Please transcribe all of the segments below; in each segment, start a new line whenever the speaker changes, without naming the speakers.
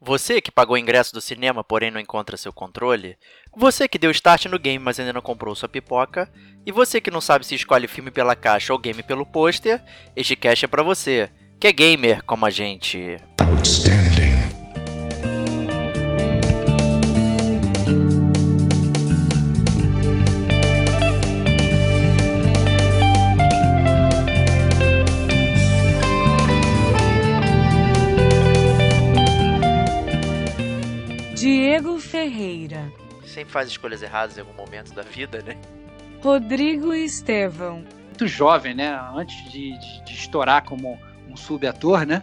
Você que pagou o ingresso do cinema, porém não encontra seu controle? Você que deu start no game, mas ainda não comprou sua pipoca? E você que não sabe se escolhe filme pela caixa ou game pelo pôster? Este cast é pra você, que é gamer como a gente. Outstanding.
Ferreira.
Sempre faz escolhas erradas em algum momento da vida, né?
Rodrigo Estevão.
Muito jovem, né? Antes de, de, de estourar como um subator, né?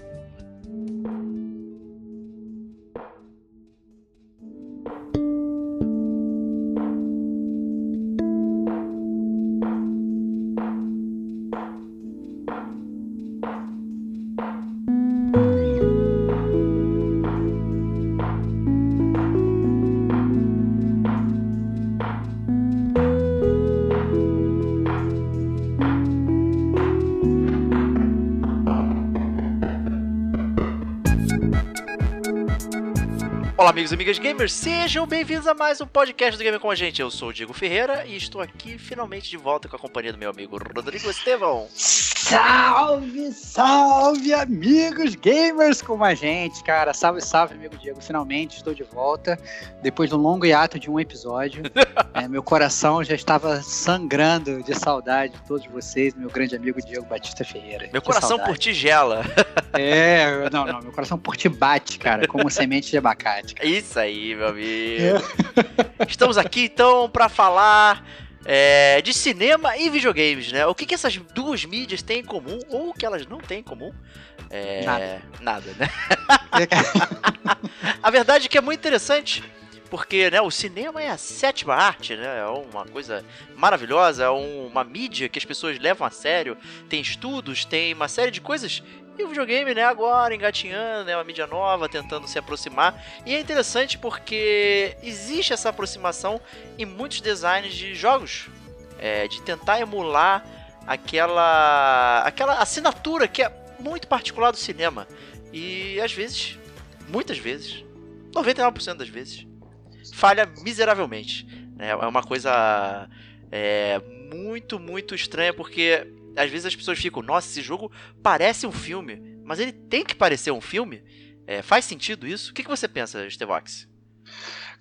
Amigos e amigas gamers, sejam bem-vindos a mais um podcast do Gamer com a gente. Eu sou o Diego Ferreira e estou aqui finalmente de volta com a companhia do meu amigo Rodrigo Estevão.
Salve, salve, amigos gamers como a gente, cara. Salve, salve, amigo Diego. Finalmente estou de volta depois de um longo hiato de um episódio. é, meu coração já estava sangrando de saudade de todos vocês, meu grande amigo Diego Batista Ferreira.
Meu que coração saudade. por ti gela.
é, não, não, meu coração por ti bate, cara, como semente de abacate. Cara.
Isso aí, meu amigo. É. Estamos aqui então para falar é, de cinema e videogames, né? O que, que essas duas mídias têm em comum ou o que elas não têm em comum? É, nada. Nada, né? a verdade é que é muito interessante porque né, o cinema é a sétima arte, né? É uma coisa maravilhosa, é uma mídia que as pessoas levam a sério, tem estudos, tem uma série de coisas e o videogame, né, agora engatinhando, é né, uma mídia nova, tentando se aproximar. E é interessante porque existe essa aproximação em muitos designs de jogos. É, de tentar emular aquela aquela assinatura que é muito particular do cinema. E às vezes, muitas vezes, 99% das vezes, falha miseravelmente. Né? É uma coisa é, muito, muito estranha porque às vezes as pessoas ficam, nossa, esse jogo parece um filme, mas ele tem que parecer um filme? É, faz sentido isso? O que, que você pensa, Stevox?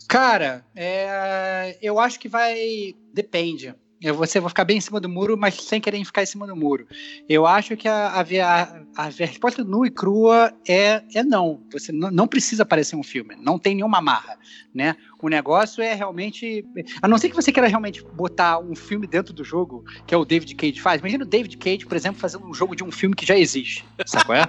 Cara, é, eu acho que vai. Depende. Eu vou, vou ficar bem em cima do muro, mas sem querer ficar em cima do muro. Eu acho que a, a, a, a resposta nua e crua é, é não. Você não, precisa parecer um filme. Não tem nenhuma marra, né? O negócio é realmente. A não ser que você queira realmente botar um filme dentro do jogo, que é o David Cage faz. Imagina o David Cage, por exemplo, fazendo um jogo de um filme que já existe. Sabe qual é?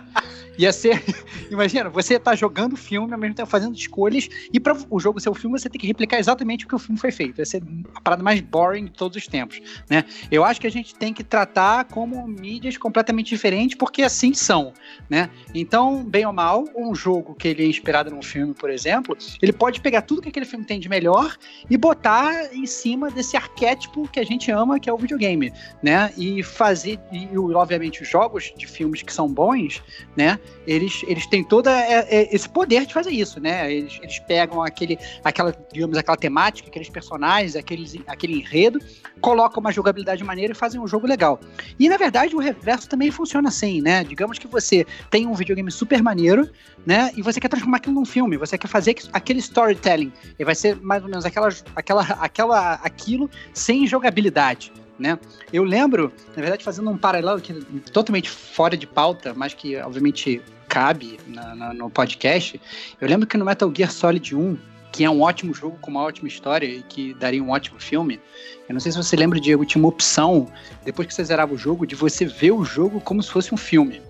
Ia ser. Imagina, você tá jogando filme, ao mesmo tempo fazendo escolhas, e para o jogo ser o filme, você tem que replicar exatamente o que o filme foi feito. Ia ser a parada mais boring de todos os tempos. Né? Eu acho que a gente tem que tratar como mídias completamente diferentes, porque assim são. Né? Então, bem ou mal, um jogo que ele é inspirado num filme, por exemplo, ele pode pegar tudo que aquele filme tem de melhor e botar em cima desse arquétipo que a gente ama, que é o videogame, né? E fazer, e obviamente os jogos de filmes que são bons, né? Eles, eles têm todo esse poder de fazer isso, né? Eles, eles pegam aquele, aquela, digamos, aquela temática, aqueles personagens, aqueles, aquele enredo, colocam uma jogabilidade maneira e fazem um jogo legal. E na verdade o reverso também funciona assim, né? Digamos que você tem um videogame super maneiro, né? E você quer transformar aquilo num filme, você quer fazer aquele storytelling. E vai ser mais ou menos aquela, aquela, aquela, aquilo sem jogabilidade. Né? Eu lembro, na verdade, fazendo um paralelo que totalmente fora de pauta, mas que obviamente cabe na, na, no podcast. Eu lembro que no Metal Gear Solid 1 que é um ótimo jogo com uma ótima história e que daria um ótimo filme. Eu não sei se você lembra, Diego, tinha uma opção, depois que você zerava o jogo, de você ver o jogo como se fosse um filme.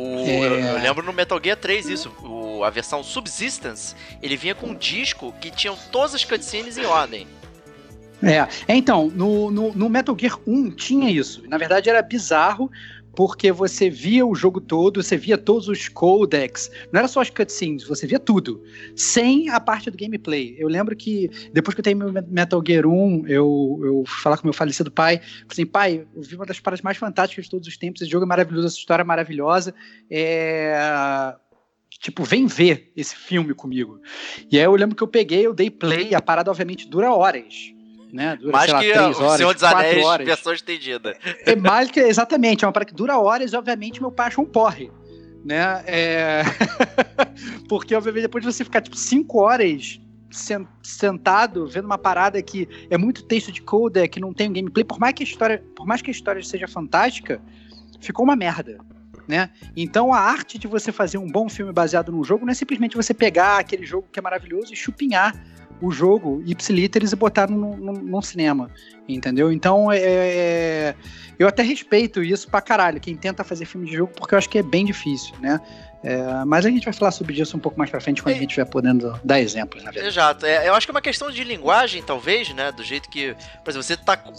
O, é... eu, eu, lembro no Metal Gear 3 isso, o, a versão Subsistence, ele vinha com um disco que tinham todas as cutscenes em ordem.
É, é então, no, no, no Metal Gear 1 tinha isso. Na verdade era bizarro, porque você via o jogo todo, você via todos os codecs, não era só as cutscenes, você via tudo, sem a parte do gameplay. Eu lembro que depois que eu tenho meu Metal Gear 1, eu, eu fui falar com meu falecido pai, falei assim, pai, eu vi uma das paradas mais fantásticas de todos os tempos, esse jogo é maravilhoso, essa história é maravilhosa, é tipo, vem ver esse filme comigo. E aí eu lembro que eu peguei, eu dei play, a parada obviamente dura horas né? Dura,
mais lá, que
três
o
horas,
Senhor dos Anéis, horas. versão estendida.
É mais que, exatamente, é uma parada que dura horas e, obviamente, meu pai achou um porre. Né? É... Porque, obviamente, depois de você ficar, tipo, cinco horas sentado vendo uma parada que é muito texto de codec, que não tem um gameplay, por mais que a história, por mais que a história seja fantástica, ficou uma merda. Né? Então a arte de você fazer um bom filme baseado num jogo não é simplesmente você pegar aquele jogo que é maravilhoso e chupinhar o jogo ipsiliteris e botaram num, cinema, entendeu? Então, é, é, eu até respeito isso pra caralho, quem tenta fazer filme de jogo, porque eu acho que é bem difícil, né? É, mas a gente vai falar sobre isso um pouco mais pra frente quando a gente estiver podendo dar exemplos, na verdade.
Exato. É, eu acho que é uma questão de linguagem, talvez, né? Do jeito que. Por exemplo, você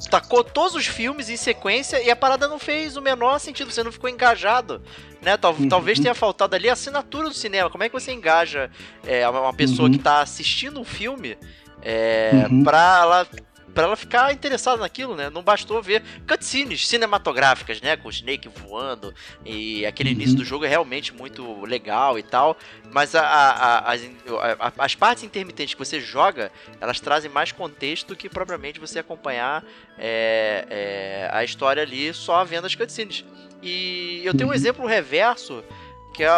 tacou todos os filmes em sequência e a parada não fez o menor sentido, você não ficou engajado. Né? Tal, uhum. Talvez tenha faltado ali a assinatura do cinema. Como é que você engaja é, uma pessoa uhum. que tá assistindo um filme é, uhum. pra ela para ela ficar interessada naquilo, né? Não bastou ver cutscenes cinematográficas, né? Com o Snake voando e aquele uhum. início do jogo é realmente muito legal e tal. Mas a, a, a, as partes intermitentes que você joga, elas trazem mais contexto do que propriamente você acompanhar é, é, a história ali só vendo as cutscenes. E eu tenho um uhum. exemplo reverso que é,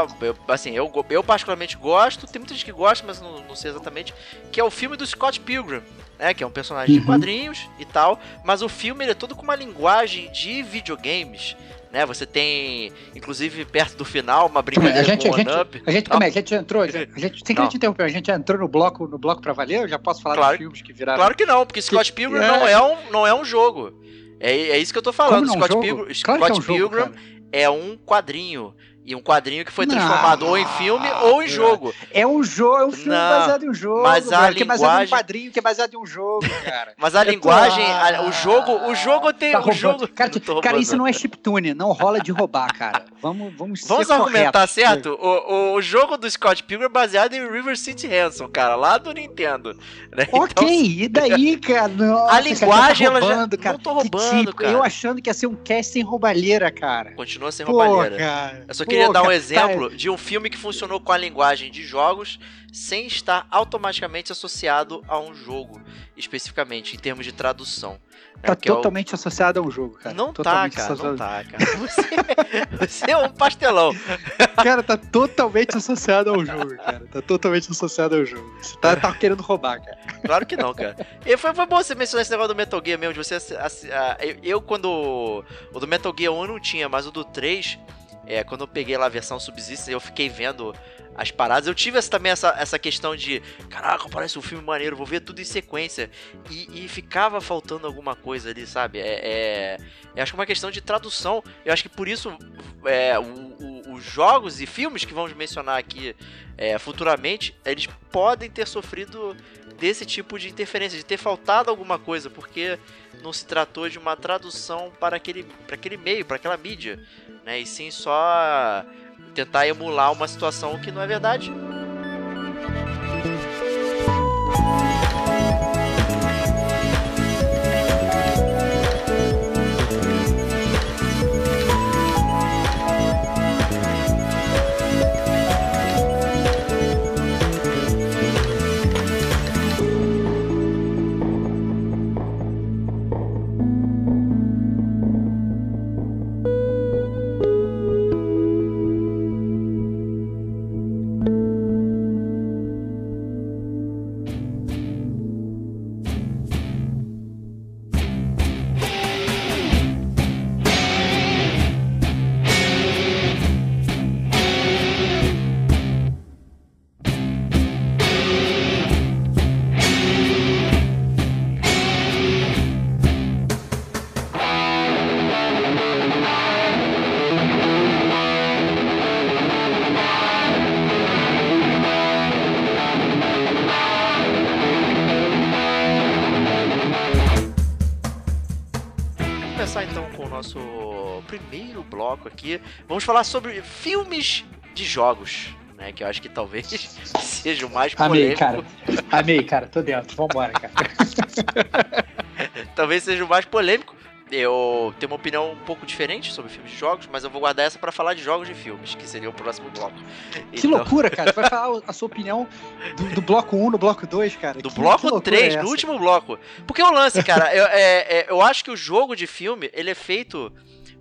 assim, eu, eu particularmente gosto, tem muita gente que gosta, mas não, não sei exatamente, que é o filme do Scott Pilgrim, né, que é um personagem uhum. de quadrinhos e tal, mas o filme ele é todo com uma linguagem de videogames, né? Você tem, inclusive, perto do final, uma brincadeira
a gente,
com
a gente. A gente, como é? A gente entrou, a gente, sem que te interromper, a gente entrou no bloco, no bloco pra valer? Eu já posso falar
claro,
dos filmes que viraram...
Claro que não, porque Scott Pilgrim é... não, é um, não é um jogo. É, é isso que eu tô falando.
Scott
Pilgrim, claro Scott é um Pilgrim jogo, é um quadrinho. E um quadrinho que foi transformado não, ou em filme ou em jogo.
É um jogo, é um filme não, baseado em um jogo.
Mas a linguagem... que é baseado
em um quadrinho, que é baseado em um jogo, cara.
mas a é linguagem, a, o jogo, o jogo tem
tá
o jogo.
Cara, cara, isso não é chiptune, não rola de roubar, cara. Vamos, vamos,
vamos argumentar, certo? O, o, jogo do Scott Pilgrim é baseado em River City Ransom, cara, lá do Nintendo.
Né? Ok, então... e daí, cara? Nossa,
a linguagem, cara, tá roubando,
ela já...
Não tô roubando, tipo, cara.
Eu achando que ia ser um cast sem roubalheira, cara.
Continua sem Pô, roubalheira. Cara. Eu só queria dar um exemplo tá... de um filme que funcionou com a linguagem de jogos sem estar automaticamente associado a um jogo, especificamente, em termos de tradução.
Tá totalmente é o... associado a um jogo, cara.
Não
tá,
totalmente tá, cara, associado... não tá, cara. Você, você é um pastelão.
Cara, tá totalmente associado ao jogo, cara. Tá totalmente associado ao jogo. Você tá, tá querendo roubar, cara.
Claro que não, cara. E foi, foi bom você mencionar esse negócio do Metal Gear mesmo, de você... Eu, eu, quando... O do Metal Gear 1 eu não tinha, mas o do 3... É, quando eu peguei lá a versão Subsistence, eu fiquei vendo as paradas. Eu tive essa, também essa, essa questão de, caraca, parece um filme maneiro, vou ver tudo em sequência. E, e ficava faltando alguma coisa ali, sabe? É, é, eu acho que é uma questão de tradução. Eu acho que por isso é, os jogos e filmes que vamos mencionar aqui é, futuramente, eles podem ter sofrido desse tipo de interferência, de ter faltado alguma coisa, porque não se tratou de uma tradução para aquele, para aquele meio, para aquela mídia, né? E sim só tentar emular uma situação que não é verdade. Aqui. Vamos falar sobre filmes de jogos. Né, que eu acho que talvez seja o mais polêmico.
Amei, cara. Amei, cara. Tô dentro. Vambora, cara.
talvez seja o mais polêmico. Eu tenho uma opinião um pouco diferente sobre filmes de jogos, mas eu vou guardar essa para falar de jogos de filmes, que seria o próximo bloco.
Que então... loucura, cara. Você vai falar a sua opinião do, do bloco 1 no bloco 2, cara.
Do
que,
bloco
que
3, é no último bloco. Porque o lance, cara, eu, é, é, eu acho que o jogo de filme, ele é feito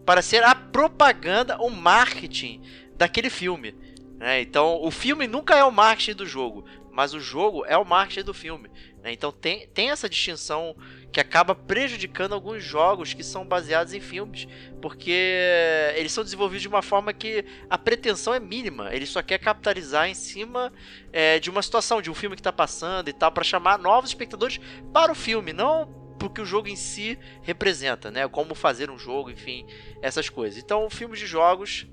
para ser a propaganda, o marketing daquele filme. Né? Então, o filme nunca é o marketing do jogo, mas o jogo é o marketing do filme. Né? Então, tem, tem essa distinção que acaba prejudicando alguns jogos que são baseados em filmes, porque eles são desenvolvidos de uma forma que a pretensão é mínima, ele só quer capitalizar em cima é, de uma situação, de um filme que está passando e tal, para chamar novos espectadores para o filme, não porque o jogo em si representa, né? Como fazer um jogo, enfim, essas coisas. Então, filmes de jogos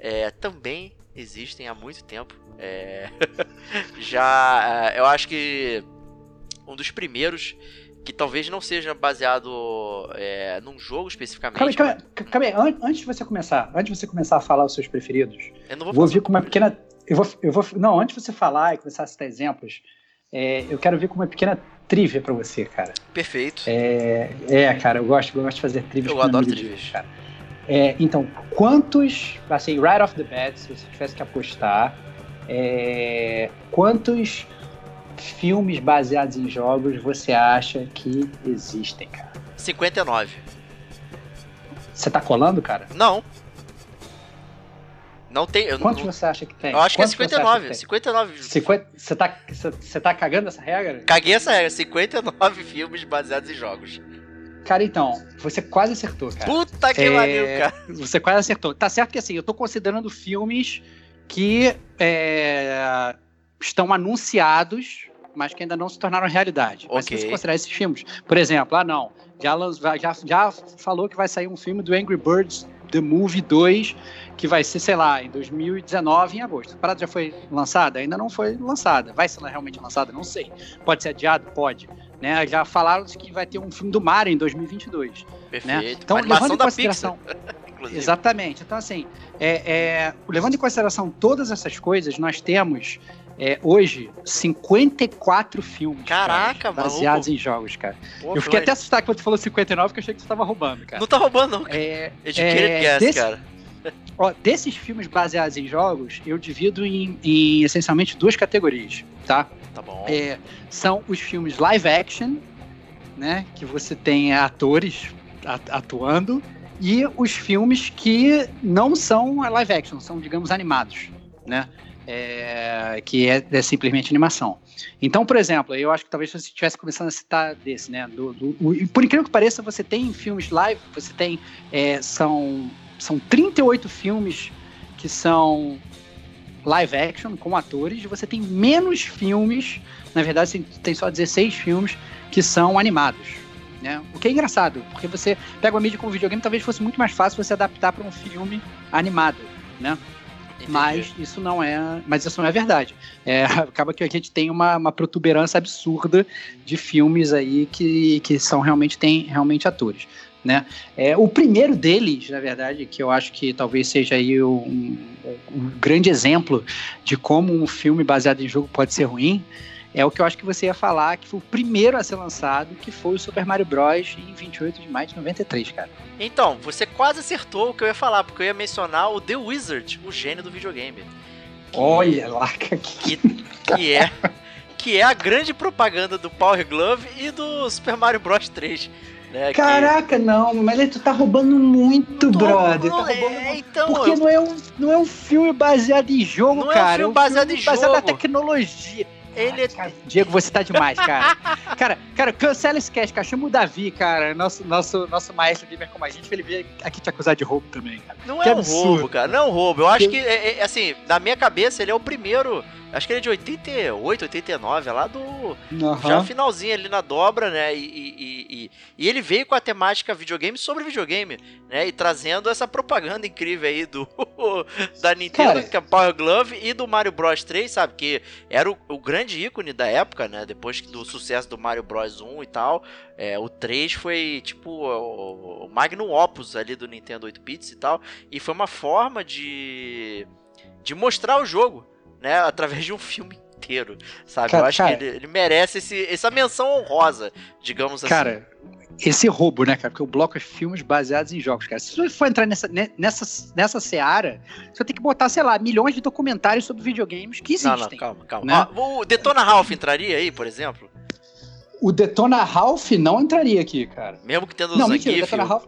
é, também existem há muito tempo. É... Já, é, eu acho que um dos primeiros que talvez não seja baseado é, num jogo especificamente.
Calma, calma, calma antes de você começar, antes de você começar a falar os seus preferidos, eu não vou, vou vir com uma pequena. Eu vou, eu vou, não, antes de você falar e começar a citar exemplos, é, eu quero vir com uma pequena trivia para você, cara.
Perfeito.
É, é, cara, eu gosto, eu gosto de fazer trivias.
Eu adoro trivias. Cara.
É, então, quantos, assim, right off the bat, se você tivesse que apostar, é, quantos filmes baseados em jogos você acha que existem, cara?
59.
Você tá colando, cara?
Não. Não tem.
Quantos
não...
você acha que tem?
Eu acho
Quantos
que é 59. Que 59.
50, você, tá, você tá cagando essa regra?
Caguei essa regra. 59 filmes baseados em jogos.
Cara, então, você quase acertou, cara.
Puta que pariu, é... cara.
Você quase acertou. Tá certo que assim, eu tô considerando filmes que é, estão anunciados mas que ainda não se tornaram realidade. Okay. Mas se você considerar esses filmes, por exemplo, ah não, já, já, já falou que vai sair um filme do Angry Birds The Movie 2, que vai ser, sei lá, em 2019, em agosto. A parada já foi lançada? Ainda não foi lançada. Vai ser realmente lançada? Não sei. Pode ser adiado? Pode. Né? Já falaram que vai ter um filme do Mario em 2022. Né? Perfeito. Né? Então, levando em consideração... Exatamente. Então, assim, é, é, levando em consideração todas essas coisas, nós temos é, hoje 54 filmes.
Caraca,
cara, Baseados em jogos, cara. Pô, eu fiquei até assustado quando tu falou 59, que eu achei que tu tava roubando, cara.
Não tá roubando, não. Cara. É,
é, guess, desse, cara. Ó, desses filmes baseados em jogos, eu divido em, em essencialmente duas categorias, tá?
Tá bom.
É, são os filmes live action, né? Que você tem atores atuando, e os filmes que não são live action, são, digamos, animados, né? é, que é, é, simplesmente animação. Então, por exemplo, eu acho que talvez você estivesse começando a citar desse, né? Do, do, o, por incrível que pareça, você tem filmes live, você tem. É, são, são 38 filmes que são live action com atores, você tem menos filmes, na verdade, tem, tem só 16 filmes que são animados. Né? O que é engraçado, porque você pega uma mídia com videogame, talvez fosse muito mais fácil você adaptar para um filme animado, né? Mas isso não é, mas isso não é verdade. É, acaba que a gente tem uma, uma protuberância absurda de filmes aí que, que são realmente tem realmente atores. Né? É, o primeiro deles, na verdade, que eu acho que talvez seja aí um, um grande exemplo de como um filme baseado em jogo pode ser ruim, é o que eu acho que você ia falar, que foi o primeiro a ser lançado, que foi o Super Mario Bros. em 28 de maio de 93, cara.
Então, você quase acertou o que eu ia falar, porque eu ia mencionar o The Wizard, o gênio do videogame.
Que, Olha lá,
que, que é que é a grande propaganda do Power Glove e do Super Mario Bros 3. Né,
Caraca, que... não, mas tu tá roubando muito, Tô, brother. Não, tá roubando é, muito. Então, porque eu... não, é um, não é um filme baseado em jogo,
não
cara.
Não é um filme baseado é um filme em
baseado
jogo.
na tecnologia. Ele é... Cara, Diego, você tá demais, cara. cara, cara, cancela esse cast, cara. Chama o Davi, cara, nosso, nosso, nosso maestro gamer como a gente, ele vir aqui te acusar de roubo também, cara.
Não que é absurdo. um roubo, cara. Não é um roubo. Eu acho que, é, é, assim, na minha cabeça, ele é o primeiro Acho que ele é de 88, 89, é lá do.
Uhum.
Já finalzinho ali na dobra, né? E, e, e, e, ele veio com a temática videogame sobre videogame, né? E trazendo essa propaganda incrível aí do da Nintendo,
Cara.
que é Power Glove, e do Mario Bros 3, sabe? Que era o, o grande ícone da época, né? Depois do sucesso do Mario Bros 1 e tal. É, o 3 foi tipo o, o magnum opus ali do Nintendo 8 bits e tal. E foi uma forma de, de mostrar o jogo, né? Através de um filme inteiro, sabe?
Cara,
Eu acho
cara.
que ele, ele merece esse, essa menção honrosa, digamos assim.
Cara, esse roubo, né, cara? Porque o bloco é filmes baseados em jogos, cara. Se você for entrar nessa, ne- nessa, nessa seara, você tem que botar, sei lá, milhões de documentários sobre videogames que
Não,
existem.
não, calma, calma.
né?
Ó, o Detona Ralph entraria aí, por exemplo?
O Detona Ralph não entraria aqui, cara.
Mesmo que tendo
Não, mentira, o Detona Ralph.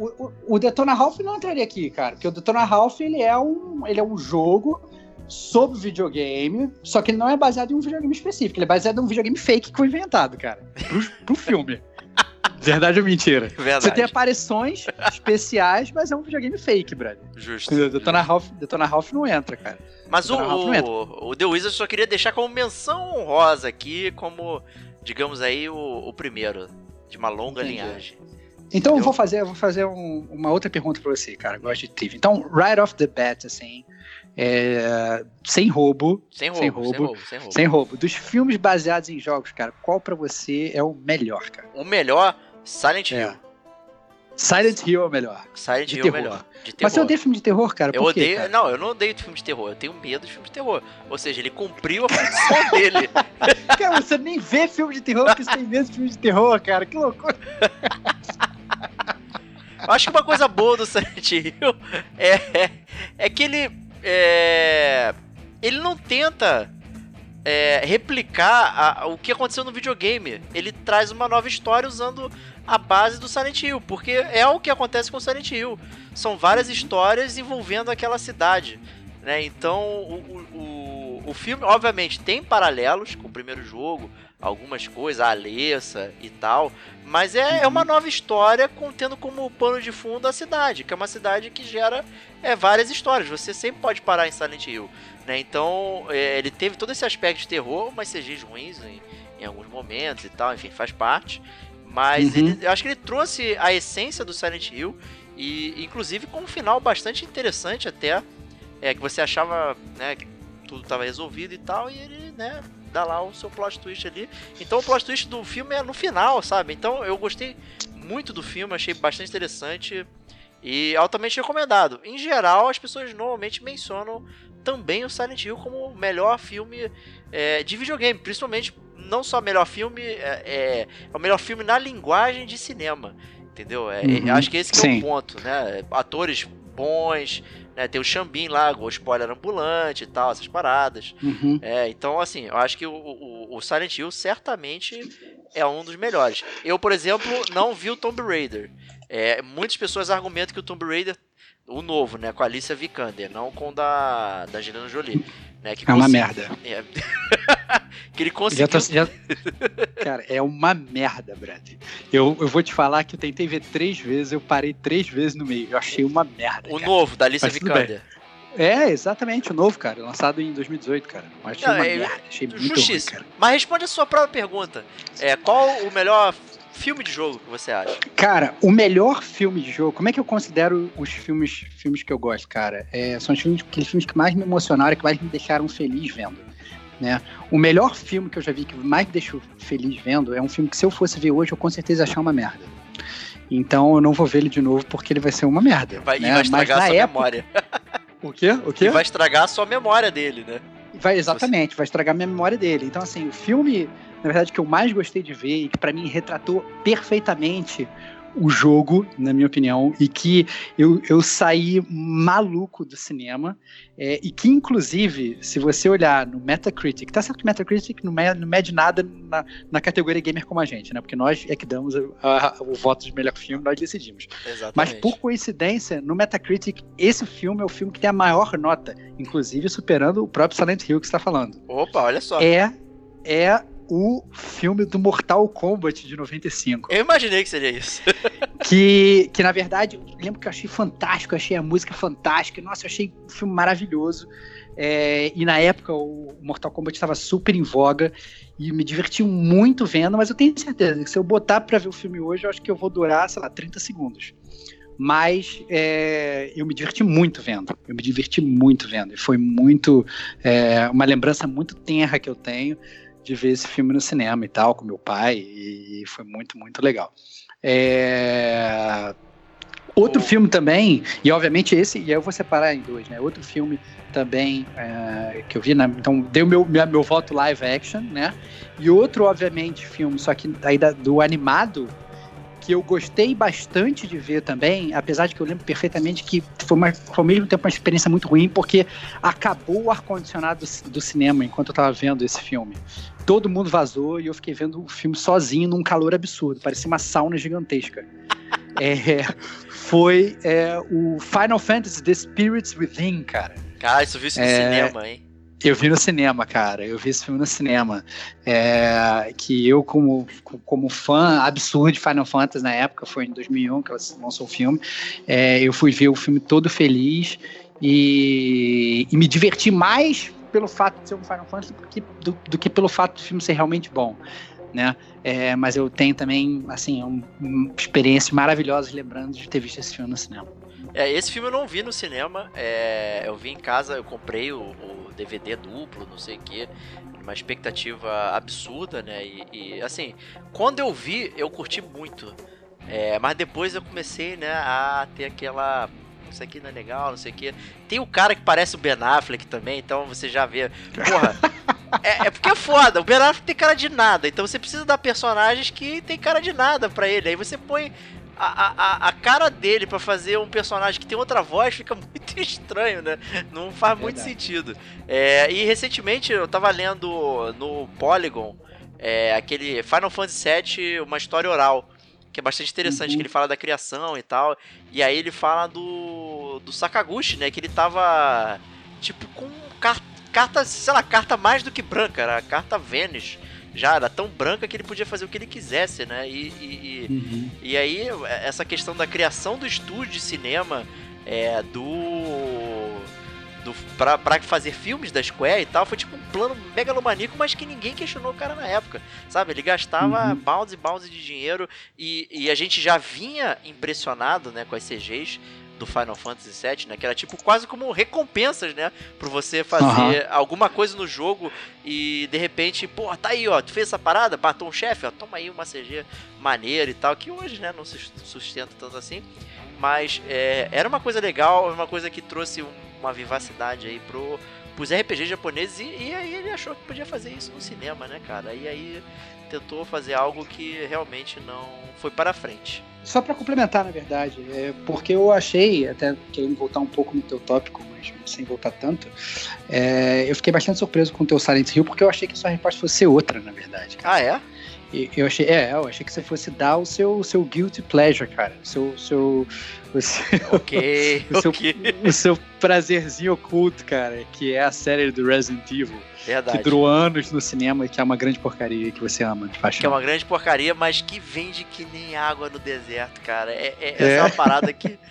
O, o, o Detona Ralph não entraria aqui, cara. Porque o Detona Ralph ele é um, ele é um jogo sobre videogame, só que ele não é baseado em um videogame específico. Ele é baseado em um videogame fake que foi inventado, cara. Pro, pro filme. Verdade ou mentira?
Verdade.
Você tem aparições especiais, mas é um videogame fake, brother.
Justo.
O Detona Ralph, Detona Ralph não entra, cara.
Mas o,
Detona entra.
o, The Wizard só queria deixar como menção honrosa aqui, como, digamos aí, o, o primeiro de uma longa
Entendi.
linhagem.
Então eu vou fazer, eu vou fazer um- uma outra pergunta pra você, cara. eu Gosto de trivia. Então, right off the bat, assim, é, sem roubo,
Sem roubo,
Sem
sem
roubo.
roubo, sem roubo.
sem roubo, dos filmes baseados em jogos, cara, qual pra você é o melhor, cara?
O melhor, Silent
É.
Hill.
Silent Hill é o melhor.
Silent Hill é o melhor. De terror.
Mas você odeia filme de terror, cara?
Eu
Por quê,
odeio.
cara?
Não, eu não odeio filme de terror. Eu tenho medo de filme de terror. Ou seja, ele cumpriu a função dele.
Cara, você nem vê filme de terror porque você tem medo de filme de terror, cara. Que loucura.
Eu acho que uma coisa boa do Silent Hill é, é que ele. É, ele não tenta é, replicar a- o que aconteceu no videogame. Ele traz uma nova história usando a base do Silent Hill, porque é o que acontece com Silent Hill. São várias histórias envolvendo aquela cidade. Né? Então, o, o, o- o filme, obviamente, tem paralelos com o primeiro jogo, algumas coisas, a Alessa e tal, mas é, é uma nova história contendo como pano de fundo a cidade, que é uma cidade que gera é, várias histórias. Você sempre pode parar em Silent Hill. Né? Então, é, ele teve todo esse aspecto de terror, mas CGs ruins em, em alguns momentos e tal, enfim, faz parte. Mas
Uhum.
ele, eu acho que ele trouxe a essência do Silent Hill e, inclusive, com um final bastante interessante até, é que você achava, né, que tudo estava resolvido e tal, e ele, né, dá lá o seu plot twist ali. Então o plot twist do filme é no final, sabe? Então eu gostei muito do filme, achei bastante interessante e altamente recomendado. Em geral, as pessoas normalmente mencionam também o Silent Hill como o melhor filme é, de videogame, principalmente não só melhor filme, é, é, é o melhor filme na linguagem de cinema, entendeu? É,
Uhum.
acho que esse que é o ponto, né? Atores bons, né? Tem o Xambin lá, o spoiler ambulante e tal, essas paradas.
Uhum.
É, então, assim, eu acho que o, o, o Silent Hill certamente é um dos melhores. Eu, por exemplo, não vi o Tomb Raider. É, muitas pessoas argumentam que o Tomb Raider, o novo, né, com a Alicia Vikander, não com o da, da Angelina Jolie. Né, que
É uma
consegui-
merda.
É. que ele conseguiu.
tô- já- Cara, é uma merda, Brad. Eu, eu vou te falar que eu tentei ver três vezes, eu parei três vezes no meio. Eu achei uma merda.
O
cara.
novo, da Alicia. Vikander.
É, exatamente, o novo, cara. Lançado em 2018, cara. Eu achei
Não,
uma
é-
merda. Achei muito ruim,
Justiça.
cara.
Mas responde a sua própria pergunta. É, qual o melhor filme de jogo que você acha?
Cara, o melhor filme de jogo, como é que eu considero os filmes, filmes que eu gosto, cara? É, são os filmes, aqueles filmes que mais me emocionaram, que mais me deixaram feliz vendo. Né? O melhor filme que eu já vi, que mais me deixou feliz vendo, é um filme que se eu fosse ver hoje, eu com certeza ia achar uma merda. Então eu não vou ver ele de novo porque ele vai ser uma merda.
Vai,
né?
E vai estragar a sua
época...
memória.
O quê? O quê?
E vai estragar a sua memória dele, né?
Vai, exatamente, vai estragar minha memória dele. Então, assim, o filme, na verdade, que eu mais gostei de ver e que pra mim retratou perfeitamente o jogo, na minha opinião, e que eu, eu saí maluco do cinema, é, e que, inclusive, se você olhar no Metacritic, tá certo que Metacritic não, me- não mede nada na, na categoria gamer como a gente, né? Porque nós é que damos a- a- o voto de melhor filme, nós decidimos.
Exatamente.
Mas por coincidência, no Metacritic, esse filme é o filme que tem a maior nota, inclusive superando o próprio Silent Hill que você está falando.
Opa, olha só.
É, é o filme do Mortal Kombat de 95.
Eu imaginei que seria isso.
Que, que na verdade, eu lembro que eu achei fantástico, achei a música fantástica. Nossa, eu achei um filme maravilhoso. É, e na época o Mortal Kombat estava super em voga e me diverti muito vendo, mas eu tenho certeza que se eu botar para ver o filme hoje, eu acho que eu vou durar, sei lá, 30 segundos. Mas é, eu me diverti muito vendo. Eu me diverti muito vendo. E foi muito. É, uma lembrança muito tenra que eu tenho de ver esse filme no cinema e tal, com meu pai. E foi muito, muito legal. É, Outro filme também, e obviamente esse, e eu vou separar em dois, né? Outro filme também é, que eu vi, né? então deu meu, meu, meu voto live action, né? E outro, obviamente, filme, só que aí da, do animado, que eu gostei bastante de ver também, apesar de que eu lembro perfeitamente que foi, uma, foi ao mesmo tempo uma experiência muito ruim, porque acabou o ar-condicionado do, do, cinema enquanto eu tava vendo esse filme. Todo mundo vazou e eu fiquei vendo o filme sozinho num calor absurdo, parecia uma sauna gigantesca. É, foi é, o Final Fantasy The Spirits Within, cara.
Cara, isso viu isso no é, cinema, hein?
Eu vi no cinema, cara. Eu vi esse filme no cinema. É, que eu, como, como fã absurdo de Final Fantasy na época, foi em 2001 que lançou o filme, é, eu fui ver o filme todo feliz e, e, me diverti mais pelo fato de ser um Final Fantasy do que, do, do que pelo fato do filme ser realmente bom né? É, mas eu tenho também, assim, um, um, experiências maravilhosas lembrando de ter visto esse filme no cinema.
É, esse filme eu não vi no cinema, é, eu vi em casa, eu comprei o, o DVD duplo, não sei o que, uma expectativa absurda, né? E, e, assim, quando eu vi, eu curti muito. É, mas depois eu comecei, né, a ter aquela isso aqui não é legal, não sei o que. Tem o cara que parece o Ben Affleck também, então você já vê. Porra, é, é, porque é foda. O Ben Affleck tem cara de nada. Então você precisa dar personagens que tem cara de nada para ele. Aí você põe a, a, a cara dele para fazer um personagem que tem outra voz, fica muito estranho, né? Não faz é muito sentido. É, e recentemente eu tava lendo no Polygon é, aquele Final Fantasy VII, uma história oral. Que é bastante interessante, uhum. que ele fala da criação e tal. E aí ele fala do. do Sakaguchi, né? Que ele tava. Tipo, com carta carta, sei lá, carta mais do que branca, era a carta Vênus. Já era tão branca que ele podia fazer o que ele quisesse, né? E, e, uhum. e aí, essa questão da criação do estúdio de cinema, é, do. Do pra, pra fazer filmes da Square e tal, foi tipo um plano megalomaníaco, mas que ninguém questionou o cara na época, sabe? Ele gastava uhum. baldes e baldes de dinheiro e, e a gente já vinha impressionado, né, com as CGs do Final Fantasy VII, né? Que era tipo quase como recompensas, né? Por você fazer uhum. alguma coisa no jogo e de repente, pô, tá aí, ó, tu fez essa parada, matou um chefe, ó, toma aí uma CG maneira e tal, que hoje, né, não se sustenta tanto assim. Mas é, era uma coisa legal, uma coisa que trouxe uma vivacidade aí pro, pros RPG japoneses e, e aí ele achou que podia fazer isso no cinema, né, cara? E aí tentou fazer algo que realmente não foi para frente.
Só para complementar, na verdade, é porque eu achei, até querendo voltar um pouco no teu tópico, mas sem voltar tanto, é, eu fiquei bastante surpreso com o teu Silent Hill, porque eu achei que a sua resposta fosse outra, na verdade.
Cara. Ah, é?
Eu achei, é, eu achei que você fosse dar o seu, o seu guilty pleasure, cara. O seu, o seu, o seu,
okay,
o, seu,
okay.
o seu prazerzinho oculto, cara, que é a série do Resident Evil.
Verdade.
Que durou anos no cinema e que é uma grande porcaria que você ama de paixão.
Que é uma grande porcaria, mas que vende que nem água no deserto, cara. É, é, é. essa é uma parada que.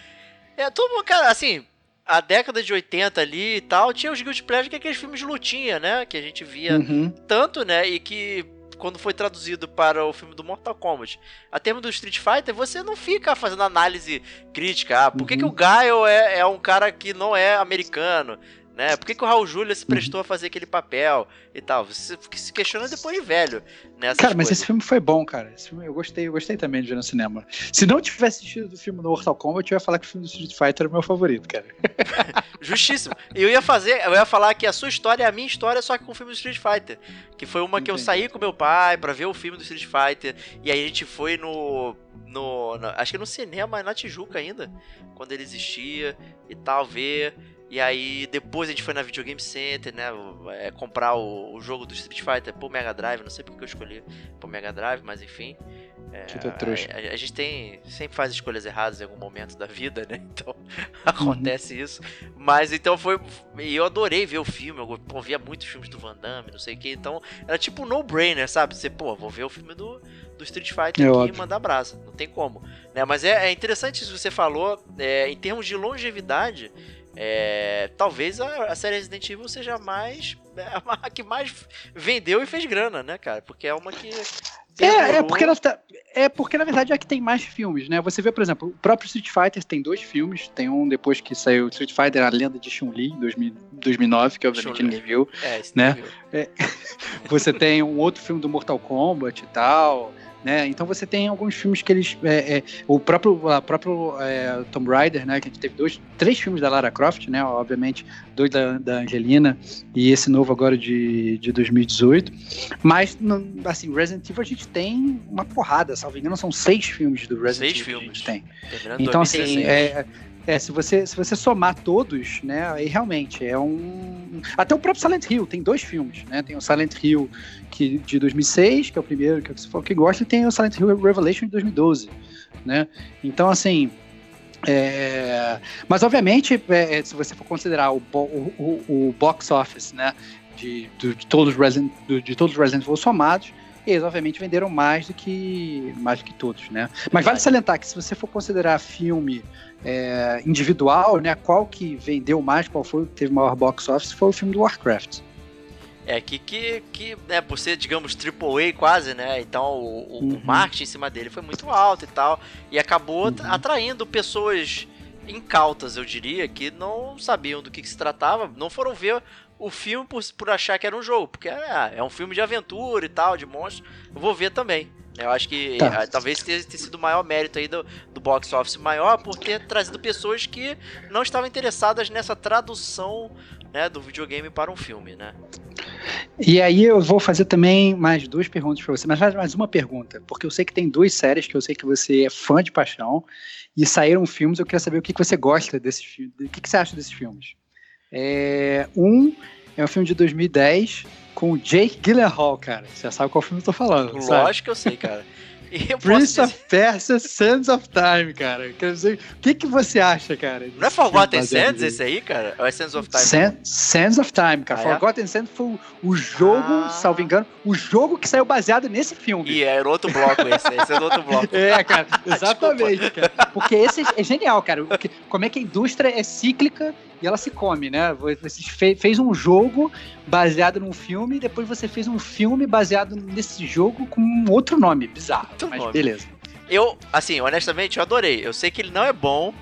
É, todo mundo, cara, assim, a década de 80 ali e tal, tinha os Guilty Pleasure, que é aqueles filmes de lutinha, né? Que a gente via uhum. tanto, né? E que quando foi traduzido para o filme do Mortal Kombat. A termo do Street Fighter, você não fica fazendo análise crítica. Ah, por que, uhum. que o Gaio é, é um cara que não é americano? Né? Por que, que o Raul Júlia se prestou a fazer aquele papel e tal? Você se questiona depois de velho, né?
Cara, mas esse filme foi bom, cara. Esse filme eu gostei, eu gostei também de ver no cinema. Se não tivesse assistido do filme do Mortal Kombat, eu ia falar que o filme do Street Fighter era o meu favorito, cara.
Justíssimo. Eu ia fazer, eu ia falar que a sua história é a minha história, só que com o filme do Street Fighter. Que foi uma Entendi. que eu saí com meu pai para ver o filme do Street Fighter. E aí a gente foi no no, no, acho que no cinema na Tijuca ainda, quando ele existia e tal, ver. E aí depois a gente foi na Videogame Center, né? É, comprar o, o, jogo do Street Fighter pro Mega Drive. Não sei porque eu escolhi pro Mega Drive, mas enfim. É, a, a, gente tem. Sempre faz escolhas erradas em algum momento da vida, né? Então acontece uhum. isso. Mas então foi. E eu adorei ver o filme. Eu pô, via muitos filmes do Van Damme, não sei o que. Então era tipo um no-brainer, sabe? Você, pô, vou ver o filme do, do Street Fighter é aqui óbvio. e mandar brasa. Não tem como. Né? Mas é, é interessante isso que você falou. É, em termos de longevidade É, talvez a, a, série Resident Evil seja a mais a que mais vendeu e fez grana, né, cara? Porque é uma que
é, é porque, ela tá, é porque na verdade é que tem mais filmes, né? Você vê, por exemplo, o próprio Street Fighter tem dois filmes. Tem um depois que saiu Street Fighter, A Lenda de Chun-Li, em 2009, que obviamente ninguém viu. É, né? É, você tem um outro filme do Mortal Kombat e tal. Né? Então você tem alguns filmes que eles. É, é, o próprio, a próprio é, Tomb Raider, né? Que a gente teve dois, três filmes da Lara Croft, né? Obviamente, dois da, da Angelina e esse novo agora de, de 2018. Mas, assim, Resident Evil a gente tem uma porrada, salvo engano, são seis filmes do Resident
seis
Evil.
Seis
filmes. Tem. Então, assim, é, é, se você, se você somar todos, né, aí realmente é um... Até o próprio Silent Hill tem dois filmes, né? Tem o Silent Hill que, de 2006, que é o primeiro que você falou que gosta, e tem o Silent Hill Revelation de 2012, né? Então, assim... É... Mas, obviamente, é, se você for considerar o, o, o, o box office, né, de, de, de todos os Resident, de todos os Resident Evil somados, eles obviamente venderam mais do que mais do que todos, né? Mas vale salientar que se você for considerar filme é, individual, né? Qual que vendeu mais, qual foi que teve maior box office, foi o filme do Warcraft.
É, que, que, que né, por ser, digamos, AAA quase, né? Então o, uhum. o marketing em cima dele foi muito alto e tal. E acabou uhum. atraindo pessoas incautas, eu diria, que não sabiam do que, que, se tratava, não foram ver o filme por, por achar que era um jogo, porque é, é um filme de aventura e tal, de monstros. Eu vou ver também. Eu acho que tá. Ah, talvez tenha, tenha sido o maior mérito aí do, do box office maior por ter trazido pessoas que não estavam interessadas nessa tradução né, do videogame para um filme, né?
E aí eu vou fazer também mais duas perguntas para você, mas mais uma pergunta, porque eu sei que tem duas séries que eu sei que você é fã de paixão e saíram filmes, eu queria saber o que, que você gosta desses filmes, o que, que você acha desses filmes. É, um é um filme de 2010 com o Jake Gyllenhaal, cara. Você sabe qual filme eu tô falando.
Lógico
sabe?
que eu sei, cara.
Prince of Persia, Sands of Time, cara. Quer dizer, o que, que você acha, cara?
Não é Forgotten Sands esse aí, cara? Ou é Sands of Time? San
Sands of Time, cara. Ah, é? Forgotten é? Sands foi o jogo, ah. salvo engano, o jogo que saiu baseado nesse filme.
E é outro bloco esse, esse é outro bloco.
É, cara, exatamente, cara. Porque esse é genial, cara. Como é que a indústria é cíclica e ela se come, né? Você fez um jogo baseado num filme, e depois você fez um filme baseado nesse jogo com um outro nome, bizarro. Outro mas nome. beleza.
Eu, assim, honestamente, eu adorei. Eu sei que ele não é bom.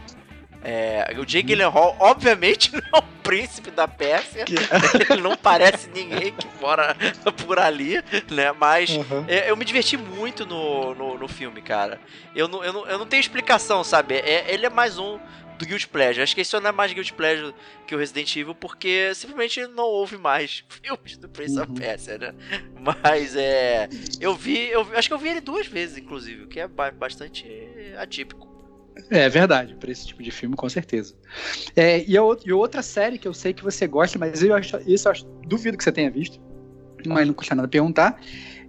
É, o Jake hum. Gyllenhaal, obviamente, não é o príncipe da Pérsia. ele não parece ninguém que mora por ali, né? Mas uhum. é, eu me diverti muito no, no, no, filme, cara. Eu não, eu, não, eu não tenho explicação, sabe? É, ele é mais um do Guilty Pleasure. Acho que isso não é mais Guilty Pleasure que o Resident Evil, porque simplesmente não houve mais filmes do Prince uhum. of Persia, né? Mas é. Eu vi, eu acho que eu vi ele duas vezes, inclusive, o que é bastante atípico.
É verdade, para esse tipo de filme, com certeza. É, e, a, e outra série que eu sei que você gosta, mas eu acho, isso eu acho, duvido que você tenha visto, mas não custa nada perguntar.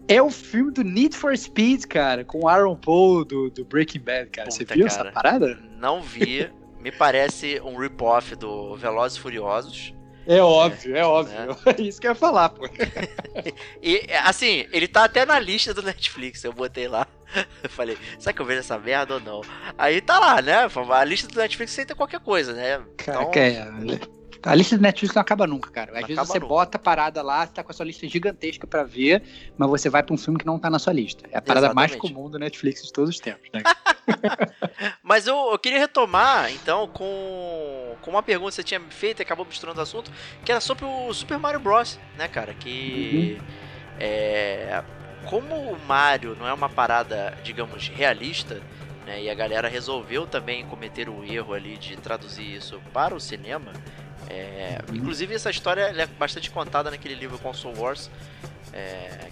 É o filme do Need for Speed, cara, com o Aaron Paul do, do Breaking Bad, cara. Puta, você viu cara, essa parada?
Não vi, me parece um rip-off do Velozes e Furiosos.
É óbvio, é, é óbvio. É. Isso que eu ia falar, pô.
e, assim, ele tá até na lista do Netflix, eu botei lá. Eu falei, será que eu vejo essa merda ou não? Aí tá lá, né? A lista do Netflix aceita qualquer coisa, né?
Então... Cara, é, a lista do Netflix não acaba nunca, cara. Às não vezes você nunca. bota a parada lá, você tá com a sua lista gigantesca para ver, mas você vai para um filme que não tá na sua lista. É a parada Exatamente. mais comum do Netflix de todos os tempos, né?
Mas eu, eu, queria retomar, então, com, com uma pergunta que você tinha feito e acabou misturando o assunto, que era sobre o Super Mario Bros, né, cara? Que. Uhum. É, como o Mario não é uma parada, digamos, realista, né, e a galera resolveu também cometer o erro ali de traduzir isso para o cinema, é, inclusive essa história é bastante contada naquele livro Console Wars é,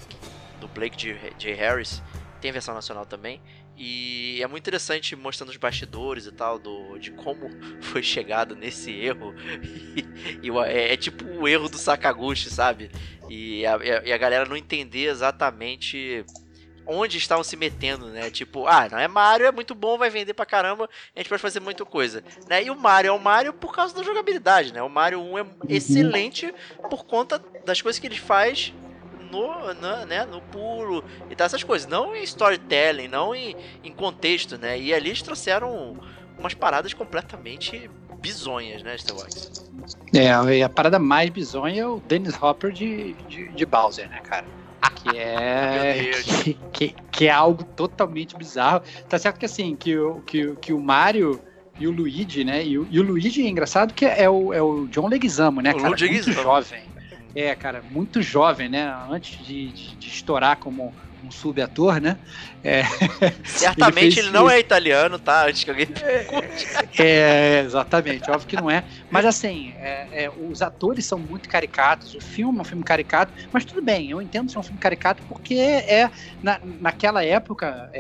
do Blake J. J. Harris, tem versão nacional também. E é muito interessante mostrando os bastidores e tal, do, de como foi chegado nesse erro. E, e é, é, tipo o erro do Sakaguchi, sabe? E a, e a galera não entender exatamente onde estavam se metendo, né? Tipo, ah, não é Mario, é muito bom, vai vender pra caramba, a gente pode fazer muita coisa. Né? E o Mario é o Mario por causa da jogabilidade, né? O Mario 1 é uhum. excelente por conta das coisas que ele faz no, no, né, no puro e tal, essas coisas. Não em storytelling, não em, em contexto, né? E ali eles trouxeram umas paradas completamente bizonhas, né, Starbucks?
É, a parada mais bizonha é o Dennis Hopper de, de, de Bowser, né, cara? Que é, que, que, que, é algo totalmente bizarro. Tá certo que assim, que, o, que, que o Mario e o Luigi, né? E o, e o Luigi é engraçado que é o, é o John Leguizamo, né, o cara? Muito jovem. É, cara, muito jovem, né? Antes de, de, de estourar como um subator, né?
É, Certamente ele, ele não é italiano, tá? Antes que alguém
é, é, exatamente, óbvio que não é. Mas assim, é, é, os atores são muito caricatos, o filme é um filme caricato, mas tudo bem, eu entendo ser um filme caricato porque é na, naquela época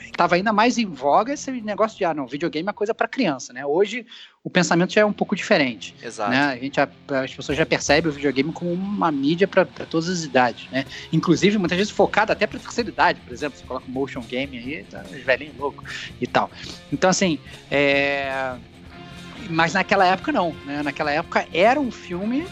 estava ainda mais em voga esse negócio de ah, não, videogame é coisa para criança, né? Hoje o pensamento já é um pouco diferente. Exato. Né? A gente, a, as pessoas já percebem o videogame como uma mídia para todas as idades, né? Inclusive, muitas vezes focada até para terceira idade, por exemplo. Você coloca motion game aí, tá, velhinho louco e tal. Então, assim, é... mas naquela época não, né? Naquela época era um filme,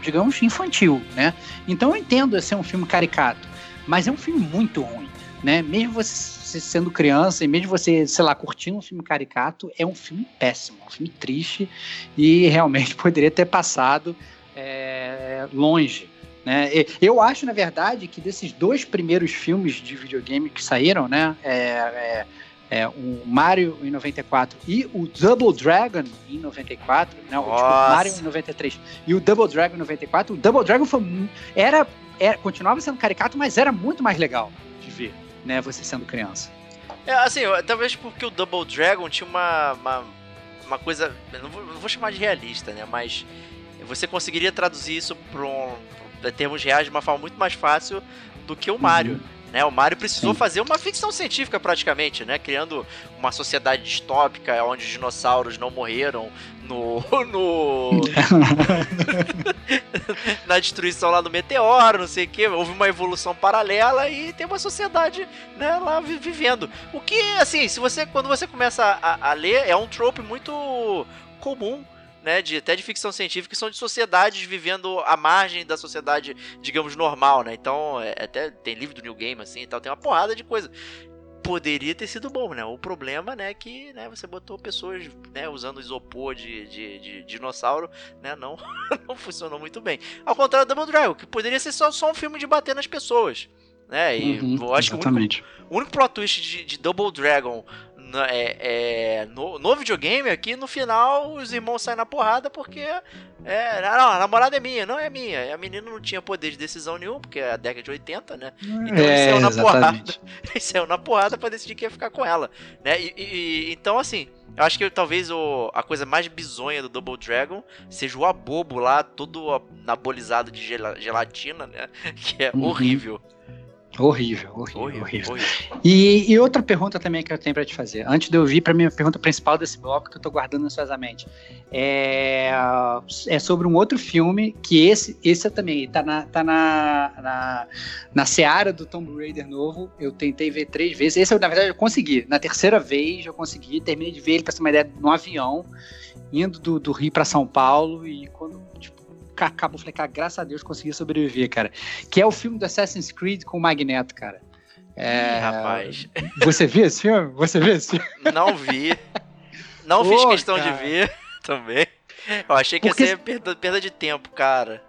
digamos, infantil, né? Então eu entendo ser um filme caricato, mas é um filme muito ruim, né? Mesmo você você sendo criança, e mesmo você, sei lá, curtindo um filme caricato, é um filme péssimo, um filme triste e realmente poderia ter passado é, longe. Né? Eu acho, na verdade, que desses dois primeiros filmes de videogame que saíram, né? É, é, é, o Mario em 94 e o Double Dragon em 94, né? O, tipo, Mario em 93 e o Double Dragon em 94. O Double Dragon foi, era, era, continuava sendo caricato, mas era muito mais legal de ver né, você sendo criança.
É, assim, talvez porque o Double Dragon tinha uma, uma, uma coisa, não vou, não vou, chamar de realista, né, mas você conseguiria traduzir isso para um, termos reais de uma forma muito mais fácil do que o Mario. Uhum. Né, o Mario precisou Sim. fazer uma ficção científica praticamente, né? Criando uma sociedade distópica onde os dinossauros não morreram no. no na destruição lá do meteoro, não sei o que. Houve uma evolução paralela e tem uma sociedade né, lá vivendo. O que, assim, se você. Quando você começa a, a ler, é um trope muito comum né, de, até de ficção científica, que são de sociedades vivendo à margem da sociedade, digamos, normal, né? Então, é, até tem livro do New Game, assim, e tal, tem uma porrada de coisa. Poderia ter sido bom, né? O problema, né, é que né, você botou pessoas né, usando isopor de, de, de dinossauro, né? Não, não funcionou muito bem. Ao contrário do Double Dragon, que poderia ser só, só um filme de bater nas pessoas. Né? E uhum, eu acho exatamente. que o único, o único plot twist de, de Double Dragon é, é, no, no, videogame aqui, no final, os irmãos saem na porrada porque. É, não, a namorada é minha, não é minha. A menina não tinha poder de decisão nenhum, porque é a década de 80, né? Então é, ele saiu na porrada. Ele saiu na porrada pra decidir quem ia ficar com ela. Né? E, e, então, assim, eu acho que talvez o, a coisa mais bizonha do Double Dragon seja o abobo lá, todo anabolizado de gelatina, né? Que é uhum. horrível.
Horrível, horrível, horrível. horrível. E, e, outra pergunta também que eu tenho para te fazer, antes de eu vir para minha pergunta principal desse bloco que eu tô guardando ansiosamente, é, é sobre um outro filme que esse, esse também tá na, tá na, na, na seara do Tomb Raider novo. Eu tentei ver três vezes. Esse eu, na verdade, eu consegui. Na terceira vez eu consegui, terminei de ver ele, para ter uma ideia, no avião, indo do, do Rio para São Paulo e quando acabou, falei, cara, graças a Deus consegui sobreviver, cara. Que é o filme do Assassin's Creed com o Magneto, cara.
É... Ih, rapaz.
Você viu esse filme? Você viu esse filme?
Não vi. Não fiz questão cara. de ver também. Eu achei que Porque... ia ser perda, perda de tempo, cara.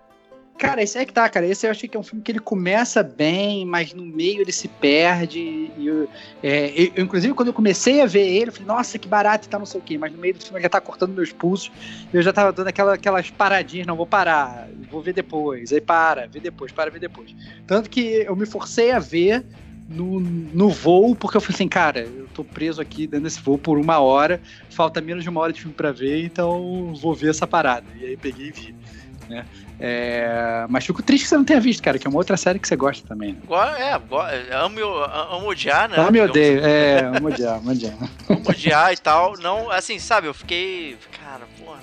Cara, esse é que tá, cara. Esse eu achei que é um filme que ele começa bem, mas no meio ele se perde. Eu, é, eu, inclusive, quando eu comecei a ver ele, eu falei, nossa, que barato e tá, não sei o quê. Mas no meio do filme ele já tá cortando meus pulsos. Eu já tava dando aquela, aquelas paradinhas, não, vou parar, vou ver depois. Aí para, vê depois, para, ver depois. Tanto que eu me forcei a ver no, no voo, porque eu falei assim, cara, eu tô preso aqui dentro desse voo por uma hora, falta menos de uma hora de filme pra ver, então vou ver essa parada. E aí peguei e vi. Né? É, mas fico triste que você não tenha visto, cara, que é uma outra série que você gosta também. Né?
É, amo, amo odiar, né?
Amo e odeio, é, amo odiar, amo odiar.
amo odiar e tal. Não, assim, sabe, eu fiquei. Cara, porra.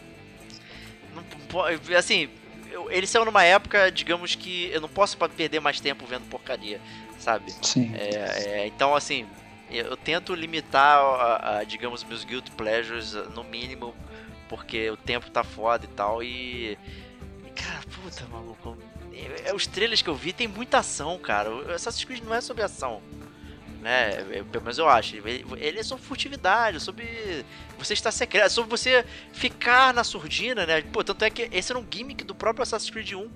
Não, assim, eu, ele saiu numa época, digamos que eu não posso perder mais tempo vendo porcaria, sabe?
Sim.
É, é, então, assim, eu, eu tento limitar, a, a, digamos, meus guilt pleasures no mínimo, porque o tempo tá foda e tal, e Cara, puta, maluco. É, é, os trailers que eu vi tem muita ação, cara. O Assassin's Creed não é sobre ação. né? É, pelo menos eu acho. Ele, é sobre furtividade, é sobre você estar secreto, é sobre você ficar na surdina, né? Pô, tanto é que esse era um gimmick do próprio Assassin's Creed 1,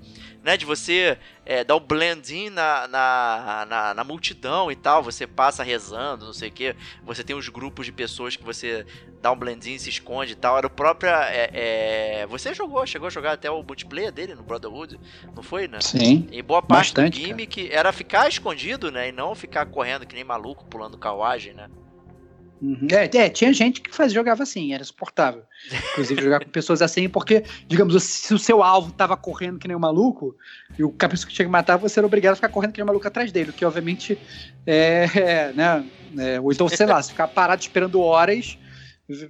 né? De você é, dar o blend-in na, na, na, na, multidão e tal, você passa rezando, não sei o que. Você tem os grupos de pessoas que você dá um blend-in, se esconde e tal. Era o próprio. É, é... Você jogou, chegou a jogar até o multiplayer dele no Brotherhood, não foi, né?
Sim.
E boa parte bastante, do gimmick cara. era ficar escondido, né? E não ficar correndo que nem maluco, pulando carruagem, né?
Uhum. É, é, tinha gente que faz, jogava assim, era suportável. Inclusive jogar com pessoas assim, porque, digamos, se o seu alvo tava correndo que nem um maluco, e o pessoa que tinha que matar, você era obrigado a ficar correndo que nem um maluco atrás dele, o que obviamente é, é né? É, ou então, sei lá, ficar parado esperando horas,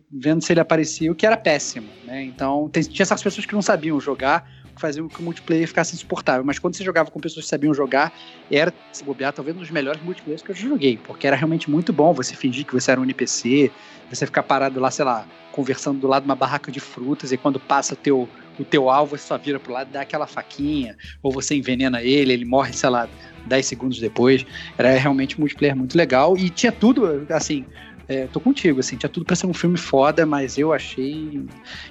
vendo se ele aparecia, o que era péssimo, né? Então, tem, tinha essas pessoas que não sabiam jogar, que faziam que o multiplayer ficasse insuportável. Mas quando você jogava com pessoas que sabiam jogar, era, se bobear, talvez um dos melhores multiplayers que eu joguei, porque era realmente muito bom você fingir que você era um NPC, você ficar parado lá, sei lá, conversando do lado de uma barraca de frutas, e quando passa o teu, o teu alvo, você só vira pro lado e dá aquela faquinha, ou você envenena ele, ele morre, sei lá, 10 segundos depois. Era realmente um multiplayer muito legal, e tinha tudo, assim, é, tô contigo, assim, tinha tudo pra ser um filme foda, mas eu achei.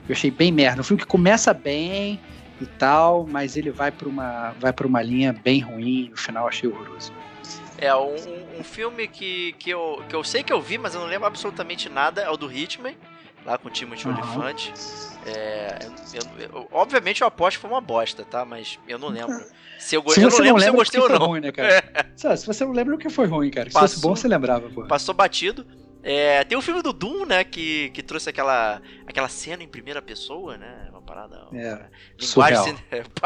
Eu achei bem merda. Um filme que começa bem, e tal, mas ele vai para uma, vai para uma linha bem ruim, no final achei horroroso.
É, um, um filme que, que, eu, que eu sei que eu vi, mas eu não lembro absolutamente nada, é o do Hitman, lá com o Timothy uhum. Olyphant. É, eu, eu, obviamente eu aposto que foi uma bosta, tá? Mas eu não lembro. Se eu,
se
eu
não lembro se eu gostei ou não. Ruim, né,
cara?
É. Se você não lembra o que foi ruim, cara. Passou, se fosse bom, você lembrava, pô.
Passou batido. É, tem o filme do Doom, né, que, que trouxe aquela, aquela cena em primeira pessoa, né, uma parada...
É,
linguagem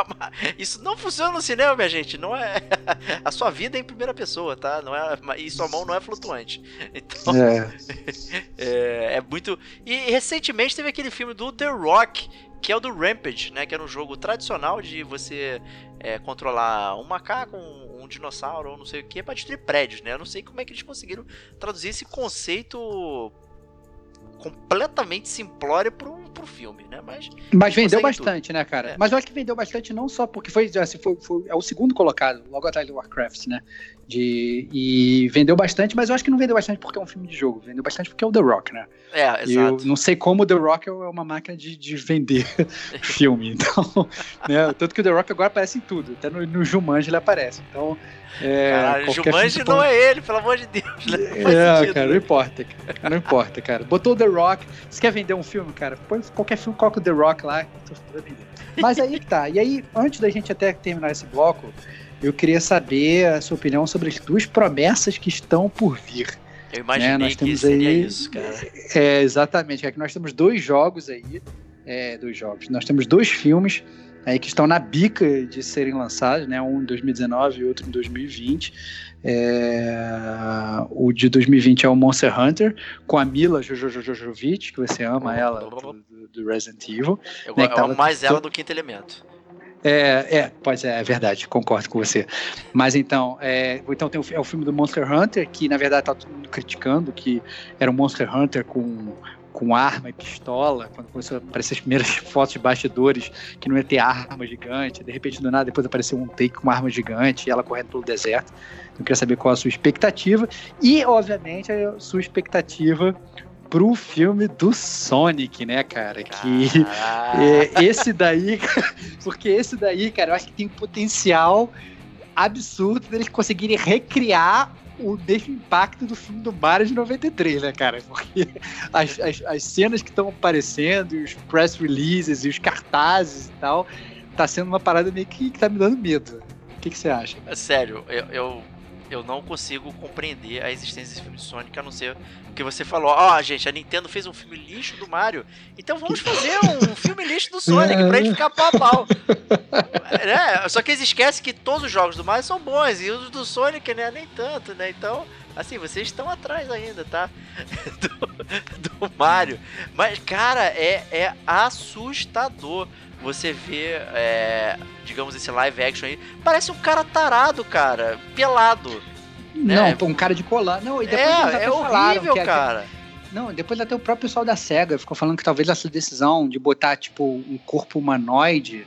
Isso não funciona no cinema, minha gente, não é... A sua vida é em primeira pessoa, tá? Não é, e sua mão não é flutuante. Então, é. é, é muito... E recentemente teve aquele filme do The Rock, que é o do Rampage, né? Que era um jogo tradicional de você é, controlar um macaco, um, um dinossauro ou não sei o que, para destruir prédios, né? Eu não sei como é que eles conseguiram traduzir esse conceito completamente simplório pro, pro filme, né? Mas,
mas vendeu bastante, tudo. né, cara? É. Mas eu acho que vendeu bastante não só porque foi, assim, foi, foi, é o segundo colocado, logo atrás do Warcraft, né? De, e vendeu bastante, mas eu acho que não vendeu bastante porque é um filme de jogo, vendeu bastante porque é o The Rock, né?
É, exato.
Eu não sei como o The Rock é uma máquina de, de vender filme, então, né? Tanto que o The Rock agora aparece em tudo, até no, no Jumanji ele aparece, então...
É, Caralho, Jumanji não é ele, pelo amor de Deus. Né?
é, sentido, cara, não importa. Cara, não importa, cara. Botou o The Rock. Você quer vender um filme, cara? Põe qualquer filme, coloca o The Rock lá. Mas aí que tá. E aí, antes da gente até terminar esse bloco, eu queria saber a sua opinião sobre as duas promessas que estão por vir.
Eu imaginei né? nós que temos seria aí, isso, cara. É,
exatamente. É que nós temos dois jogos aí. É, dois jogos. Nós temos dois filmes aí que estão na bica de serem lançados, né? Um em 2019 e outro em 2020. É... O de 2020 é o Monster Hunter, com a Mila Jojojojovic, que você ama ela, do, do Resident Evil.
Eu, né, eu amo mais ela do Quinto Elemento.
É, é, pois é, é verdade, concordo com você. Mas então, é, então tem o, é o filme do Monster Hunter, que na verdade tá todo mundo criticando, que era um Monster Hunter com, com arma e pistola, quando começou a aparecer as primeiras fotos de bastidores, que não ia ter arma gigante, de repente do nada depois apareceu um take com uma arma gigante e ela correndo pelo deserto. Eu queria saber qual a sua expectativa e, obviamente, a sua expectativa pro filme do Sonic, né, cara? Que é, esse daí, porque esse daí, cara, eu acho que tem um potencial absurdo deles conseguirem recriar o mesmo impacto do filme do Mario de 93, né, cara? Porque as, as, as cenas que estão aparecendo, os press releases e os cartazes e tal, tá sendo uma parada meio que, que tá me dando medo. O que, você acha?
Sério, eu, eu eu não consigo compreender a existência desse filme de Sonic, a não ser que você falou. Ó, oh, gente, a Nintendo fez um filme lixo do Mario, então vamos fazer um filme lixo do Sonic pra gente ficar pau a pau. É, só que eles esquecem que todos os jogos do Mario são bons e os do Sonic, né, nem tanto, né? Então, assim, vocês estão atrás ainda, tá? Do, do Mario. Mas, cara, é, é assustador você vê, é, digamos, esse live action aí, parece um cara tarado, cara, pelado.
Né? Não, um cara de colar. Não, e depois
é, é horrível, que, cara.
Não, depois até o próprio pessoal da SEGA ficou falando que talvez essa decisão de botar, tipo, um corpo humanoide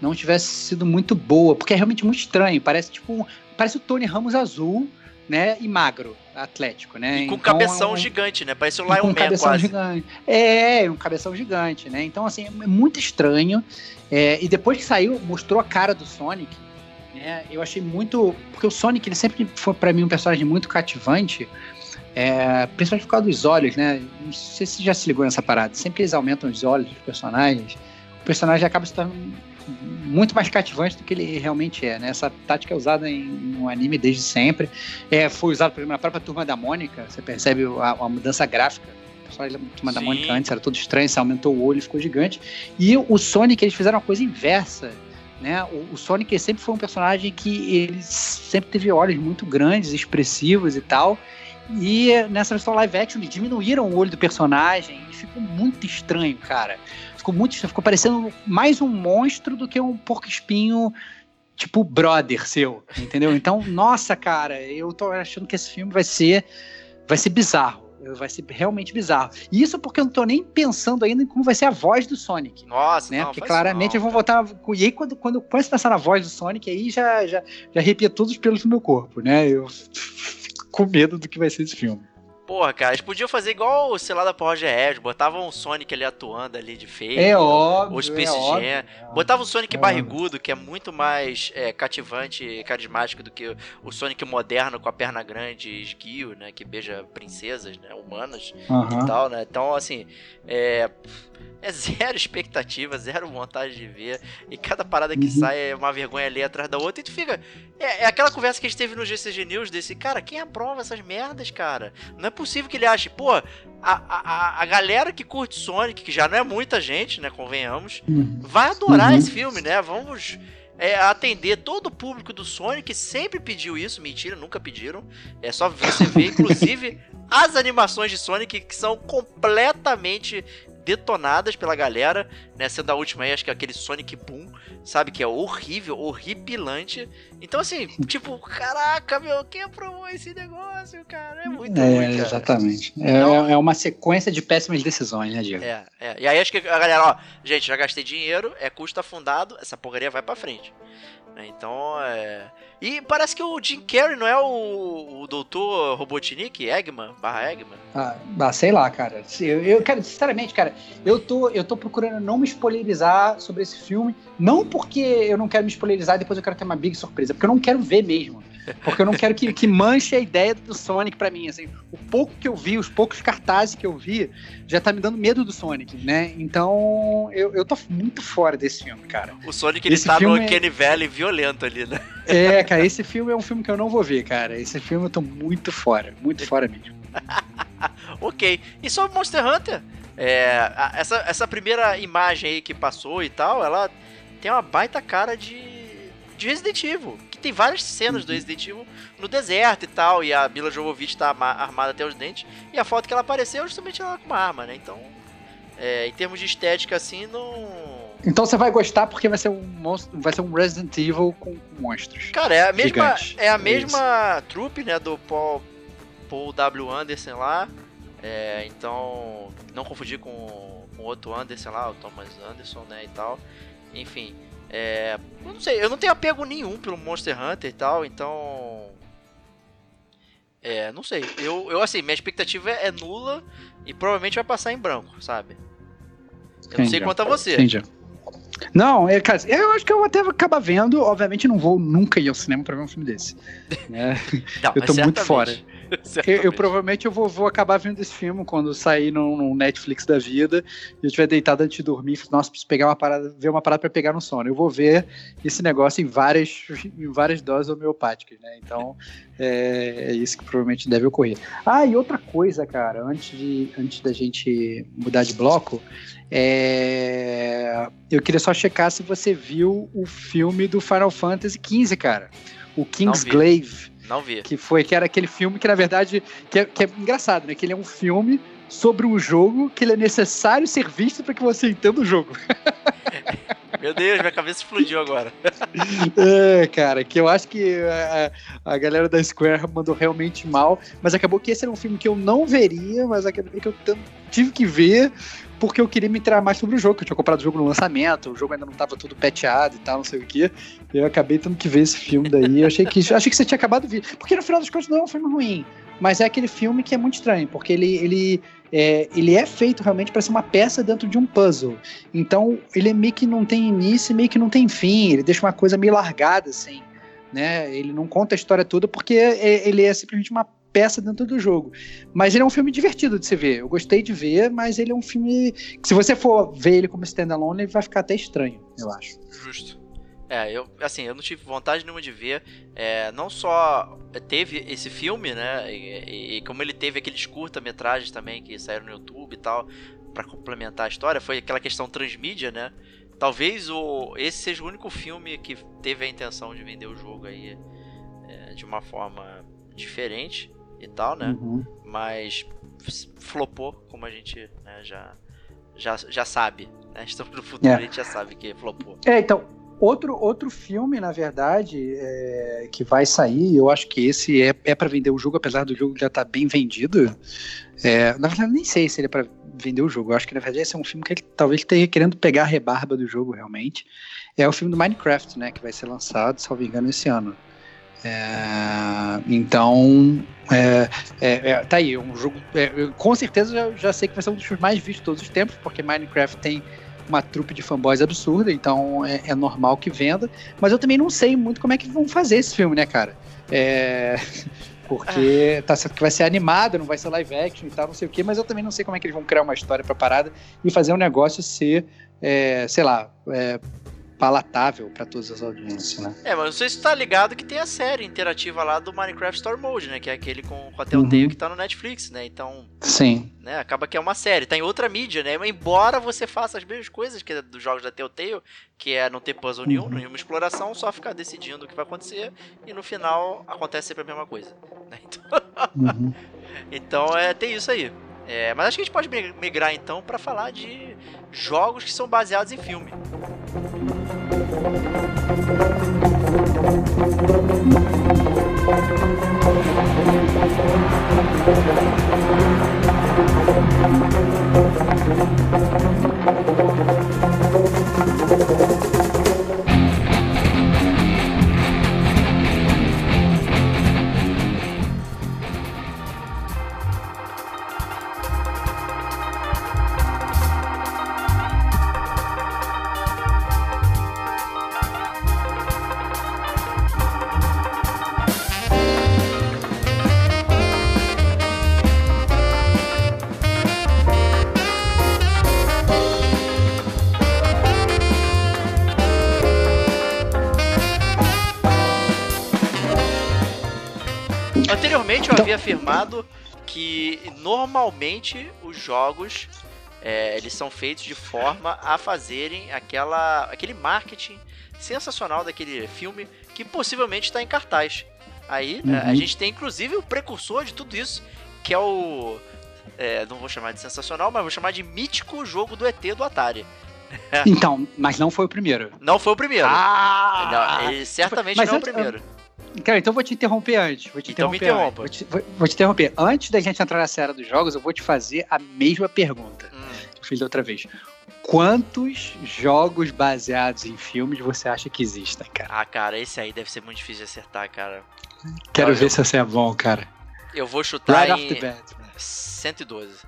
não tivesse sido muito boa, porque é realmente muito estranho. Parece, tipo, parece o Tony Ramos azul, né? E magro, atlético, né?
E com
Então,
cabeção
é um-
gigante, né? Parece o Lion
com um
Man
cabeção
quase.
gigante. É, um cabeção gigante, né? Então, assim, é muito estranho. É, e depois que saiu, mostrou a cara do Sonic, né? Eu achei muito. Porque o Sonic, ele sempre foi pra mim um personagem muito cativante. É, principalmente por causa dos olhos, né? Não sei se você já se ligou nessa parada. Sempre que eles aumentam os olhos dos personagens, o personagem acaba se tornando muito mais cativante do que ele realmente é, né? Essa tática é usada em, no anime desde sempre. É, foi usado, por exemplo, na própria Turma da Mônica. Você percebe a, a mudança gráfica. O personagem da Turma da
Sim.
Mônica antes era todo estranho, você aumentou o olho, ficou gigante. E o Sonic, eles fizeram uma coisa inversa. Né? O, o Sonic sempre foi um personagem que ele sempre teve olhos muito grandes, expressivos e tal. E nessa versão live action eles diminuíram o olho do personagem e ficou muito estranho, cara. Ficou muito ficou parecendo mais um monstro do que um porco espinho tipo brother seu, entendeu? Então, nossa, cara, eu tô achando que esse filme vai ser vai ser bizarro. Vai ser realmente bizarro. E isso porque eu não tô nem pensando ainda em como vai ser a voz do Sonic
Nossa,
né?
não,
Porque claramente
não,
vão voltar. E aí, quando, quando eu começo a pensar na voz do Sonic, aí já, já, já arrepia todos os pelos do meu corpo, né? Eu fico com medo do que vai ser esse filme.
Porra, cara, eles podiam fazer igual, sei lá, da Roger Red, botavam o Sonic ali atuando ali de feio.
É óbvio.
o Space
é óbvio.
Jam. Botava o Sonic
É
barrigudo, que é muito mais é, cativante e carismático do que o Sonic moderno com a perna grande e esguio, né? Que beija princesas, né? Humanas e tal, né? Então, assim, é, é zero expectativa, zero vontade de ver. E cada parada que
Uhum.
sai é uma vergonha ali atrás da outra. E tu fica. É, é aquela conversa que a gente teve no GCG News desse, cara, quem aprova essas merdas, cara? Não é possível que ele ache, pô, a, a, a- galera que curte Sonic, que já não é muita gente, né? Convenhamos,
Uhum.
vai adorar
Uhum.
esse filme, né? Vamos. é, atender todo o público do Sonic sempre pediu isso, mentira, nunca pediram. É só você ver, inclusive, as animações de Sonic que são completamente detonadas pela galera, né? Sendo a última aí, acho que é aquele Sonic Boom, sabe? Que é horrível, horripilante. Então, assim, tipo, caraca, meu, quem aprovou esse negócio, cara? É muito
É,
ruim, cara.
exatamente. É,
Não.
é uma sequência de péssimas decisões, né, Diego?
É, é. E aí acho que a galera, ó, gente, já gastei dinheiro, é custo afundado, essa porcaria vai pra frente. Né, Então, é. E parece que o Jim Carrey não é o, o doutor Robotnik, Eggman, barra Eggman.
Ah, ah, sei lá, cara. Eu, eu, cara, sinceramente, cara, eu tô, eu tô procurando não me spoilerizar sobre esse filme. Não porque eu não quero me spoilerizar e depois eu quero ter uma big surpresa, porque eu não quero ver mesmo. Porque eu não quero que, que manche a ideia do Sonic pra mim. Assim, o pouco que eu vi, os poucos cartazes que eu vi, já tá me dando medo do Sonic, né? Então, eu, eu tô muito fora desse filme, cara.
O Sonic ele
Esse
tá no
é-
Kenny Valley violento ali, né?
É, cara, esse filme é um filme que eu não vou ver, cara. Esse filme eu tô muito fora, muito fora mesmo.
Ok. E sobre Monster Hunter, é, essa, essa primeira imagem aí que passou e tal, ela tem uma baita cara de, de Resident Evil. Que tem várias cenas do Resident Evil no deserto e tal. E a Mila Jovovich tá armada até os dentes. E a foto que ela apareceu é justamente ela com uma arma, né? Então, é, em termos de estética, assim, não.
Então você vai gostar porque vai ser um monstro, vai ser um Resident Evil com, com monstros.
Cara, é a mesma, é a
É
mesma trupe, né, do Paul, Paul W. Anderson lá. É, então, não confundir com o outro Anderson lá, o Thomas Anderson, né, e tal. Enfim, é, eu não sei, eu não tenho apego nenhum pelo Monster Hunter e tal, então... É, não sei. Eu, eu assim, minha expectativa é, nula e provavelmente vai passar em branco, sabe? Eu não sei quanto a você.
Entendi. Não, é, cara, eu acho que eu até vou acabar vendo. Obviamente, não vou nunca ir ao cinema pra ver um filme desse. né?
Não,
Eu tô muito fora. Eu, eu provavelmente eu vou, vou acabar vendo esse filme quando sair no, no Netflix da vida e eu estiver deitado antes de dormir. e falar, Nossa, preciso pegar uma parada, ver uma parada pra pegar no sono. Eu vou ver esse negócio em várias, em várias doses homeopáticas, né? Então é, é isso que provavelmente deve ocorrer. Ah, e outra coisa, cara, antes, de, antes da gente mudar de bloco, é, eu queria só checar se você viu o filme do Final Fantasy XV, cara. O
vi.
Kingsglaive
Não vi.
que foi que era aquele filme que na verdade que é, que é engraçado, né? Que ele é um filme sobre um jogo que ele é necessário ser visto para que você entenda o jogo.
Meu Deus, minha cabeça explodiu agora.
É, cara, que eu acho que a, a galera da Square mandou realmente mal, mas acabou que esse era um filme que eu não veria, mas acabou que eu tive que ver porque eu queria me entrar mais sobre o jogo, que eu tinha comprado o jogo no lançamento, o jogo ainda não estava todo peteado e tal, não sei o que. Eu acabei tendo que ver esse filme daí. Eu achei que, achei que você tinha acabado de ver. Porque no final das contas não é um filme ruim. Mas é aquele filme que é muito estranho, porque ele, ele, é, ele é feito realmente para ser uma peça dentro de um puzzle. Então, ele é meio que não tem início meio que não tem fim. Ele deixa uma coisa meio largada, assim. Né? Ele não conta a história toda porque é, ele é simplesmente uma peça dentro do jogo. Mas ele é um filme divertido de se ver. Eu gostei de ver, mas ele é um filme que, se você for ver ele como standalone, ele vai ficar até estranho, eu acho.
Justo. É, eu, assim, eu não tive vontade nenhuma de ver. É, não só teve esse filme, né? E, e como ele teve aqueles curta-metragens também que saíram no YouTube e tal, para complementar a história, foi aquela questão transmídia, né? Talvez o, esse seja o único filme que teve a intenção de vender o jogo aí é, de uma forma diferente e tal, né? Uhum. Mas flopou, como a gente né, já, já, já sabe. Né? Estamos no futuro, é. a gente já sabe que flopou.
É, então, outro, outro filme, na verdade, é, que vai sair, eu acho que esse é, é para vender o jogo, apesar do jogo já estar tá bem vendido. É, na verdade, nem sei se ele é para vender o jogo. Eu acho que, na verdade, esse é um filme que ele talvez esteja querendo pegar a rebarba do jogo, realmente. É o filme do Minecraft, né? Que vai ser lançado, salvo engano, esse ano. É, então, é, é, é, tá aí, um jogo. É, com certeza já, já, sei que vai ser um dos mais vistos de todos os tempos, porque Minecraft tem uma trupe de fanboys absurda, então é, é, normal que venda. Mas eu também não sei muito como é que vão fazer esse filme, né, cara? É, porque tá que vai ser animado, não vai ser live action e tal, não sei o quê, mas eu também não sei como é que eles vão criar uma história pra parada e fazer um negócio ser, sei lá, palatável para todas as audiências, né?
É, mas não sei se tu tá ligado que tem a série interativa lá do Minecraft Story Mode, né? Que é aquele com, com a Telltale uhum. que tá no Netflix, né? Então.
Sim.
Né, acaba que é uma série. Tá em outra mídia, né? Embora você faça as mesmas coisas que é dos jogos da Telltale, que é não ter puzzle nenhum, uhum. nenhuma exploração, só ficar decidindo o que vai acontecer e no final acontece sempre a mesma coisa. Né? Então, uhum. então é, tem isso aí. É, mas acho que a gente pode migrar então para falar de jogos que são baseados em filme. Anteriormente eu afirmado que normalmente os jogos é, eles são feitos de forma a fazerem aquela, aquele marketing sensacional daquele filme que possivelmente está em cartaz. Aí uhum. a gente tem inclusive o precursor de tudo isso, que é o. É, não vou chamar de sensacional, mas vou chamar de mítico jogo do ET do Atari.
Então, mas não foi o primeiro.
Não foi o primeiro.
Ah!
Não, certamente mas não é o primeiro.
Cara, então vou te interromper antes. Vou te então interromper me interrompa. Vou te, vou, vou te, interromper. Antes da gente entrar na série dos jogos, eu vou te fazer a mesma pergunta hum. que eu fiz da outra vez. Quantos jogos baseados em filmes você acha que existem, cara?
Ah, cara, esse aí deve ser muito difícil de acertar, cara.
Quero ver eu... se você é bom, cara.
Eu vou chutar right em off the bat, 112.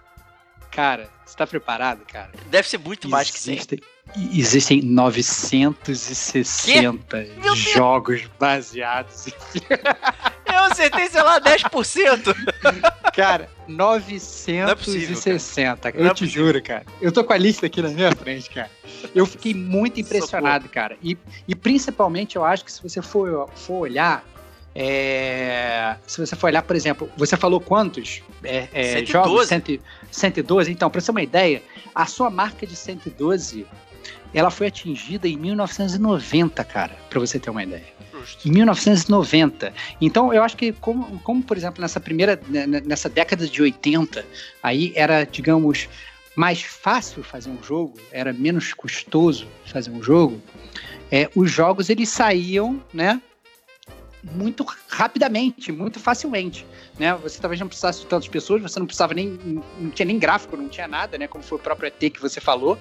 Cara, você tá preparado, cara?
Deve ser muito mais que 100.
Existem 960 jogos baseados em
Eu acertei, sei lá, 10%.
Cara, 960. É cara. Eu é te possível. juro, cara. Eu tô com a lista aqui na minha frente, cara. Eu fiquei muito impressionado, Socorro. cara. E, e principalmente eu acho que se você for, for olhar, é, se você for olhar, por exemplo, você falou quantos é, é, jogos? 112. Então, para você ter uma ideia, a sua marca de 112 ela foi atingida em 1990, cara, para você ter uma ideia. Em 1990. Então, eu acho que, como, como por exemplo, nessa primeira, né, né, nessa década de 80, aí era, digamos, mais fácil fazer um jogo, era menos custoso fazer um jogo, é, os jogos eles saíam, né? Muito rapidamente, muito facilmente, né? Você talvez não precisasse de tantas pessoas, você não precisava nem, não tinha nem gráfico, não tinha nada, né? Como foi o próprio ET que você falou,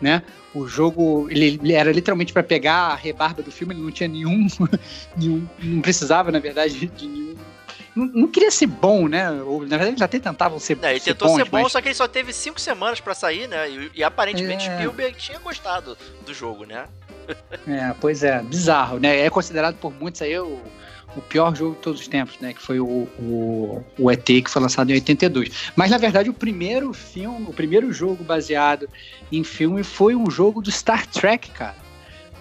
né? O jogo, ele, ele era literalmente para pegar a rebarba do filme, ele não tinha nenhum, nenhum não precisava, na verdade, de nenhum não, não, queria ser bom, né? Ou, na verdade, eles até tentavam ser,
é, ele ser tentou bons, ser bom, mas... só que ele só teve cinco semanas para sair, né? E, e aparentemente é... Spielberg tinha gostado do jogo, né?
É, pois é, bizarro, né? É considerado por muitos aí o, o pior jogo de todos os tempos, né? Que foi o, o, o, ET, que foi lançado em 82. Mas, na verdade, o primeiro filme, o primeiro jogo baseado em filme foi um jogo do Star Trek, cara.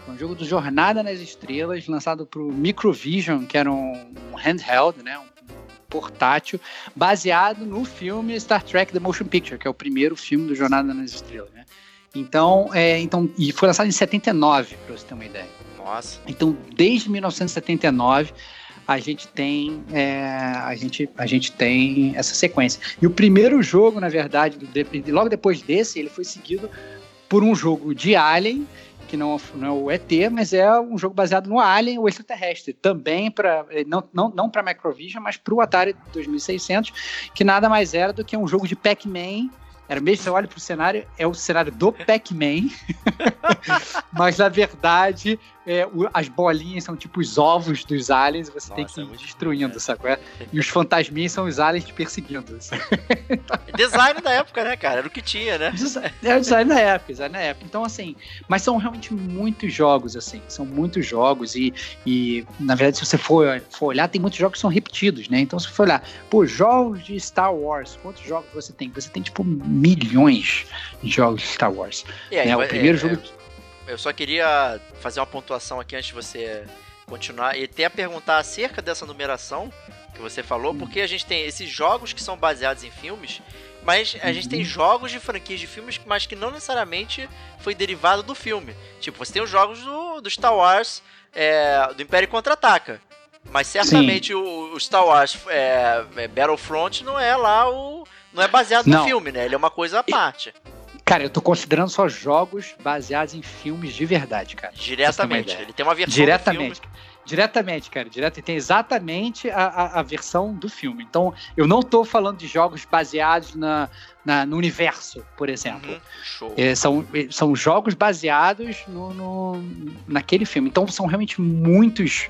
Um jogo do Jornada nas Estrelas, lançado pro Microvision, que era um, um handheld, né? Um portátil, baseado no filme Star Trek The Motion Picture, que é o primeiro filme do Jornada nas Estrelas, né? Então, é, então, e foi lançado em 79, para você ter uma ideia.
Nossa.
Então, desde 1979, a gente tem é, a gente a gente tem essa sequência. E o primeiro jogo, na verdade, logo depois desse, ele foi seguido por um jogo de Alien que não, não é o ET, mas é um jogo baseado no Alien, o extraterrestre, também para não, não, não para Microvision, mas para o Atari 2600, que nada mais era do que um jogo de Pac-Man era mesmo, você olha pro cenário, é o cenário do Pac-Man. Mas na verdade, é, o, as bolinhas são tipo os ovos dos aliens e você Nossa, tem que ir é destruindo, bom, sabe? É? E os fantasminhas são os aliens te perseguindo.
design da época, né, cara? Era o que tinha, né?
É o design da época, design da época. Então, assim, mas são realmente muitos jogos, assim, são muitos jogos e, e na verdade, se você for, for olhar, tem muitos jogos que são repetidos, né? Então, se você for olhar, pô, jogos de Star Wars, quantos jogos você tem? Você tem, tipo, milhões de jogos de Star Wars.
Aí, né? O primeiro é, jogo... É eu só queria fazer uma pontuação aqui antes de você continuar e até perguntar acerca dessa numeração que você falou, porque a gente tem esses jogos que são baseados em filmes, mas a gente tem uhum. jogos de franquias de filmes, mas que não necessariamente foi derivado do filme. Tipo, você tem os jogos do, do Star Wars, é, do Império Contra-Ataca. Mas certamente o, o, Star Wars é, é, Battlefront não é lá o. Não é baseado não. no filme, né? Ele é uma coisa à parte.
Cara, eu tô considerando só jogos baseados em filmes de verdade, cara.
Diretamente. Ele tem uma versão
Diretamente. Diretamente, cara, direto. Tem exatamente a, a, a, versão do filme. Então, eu não tô falando de jogos baseados na, na no universo, por exemplo. Uhum, show. É, são, são jogos baseados no, no, naquele filme. Então, são realmente muitos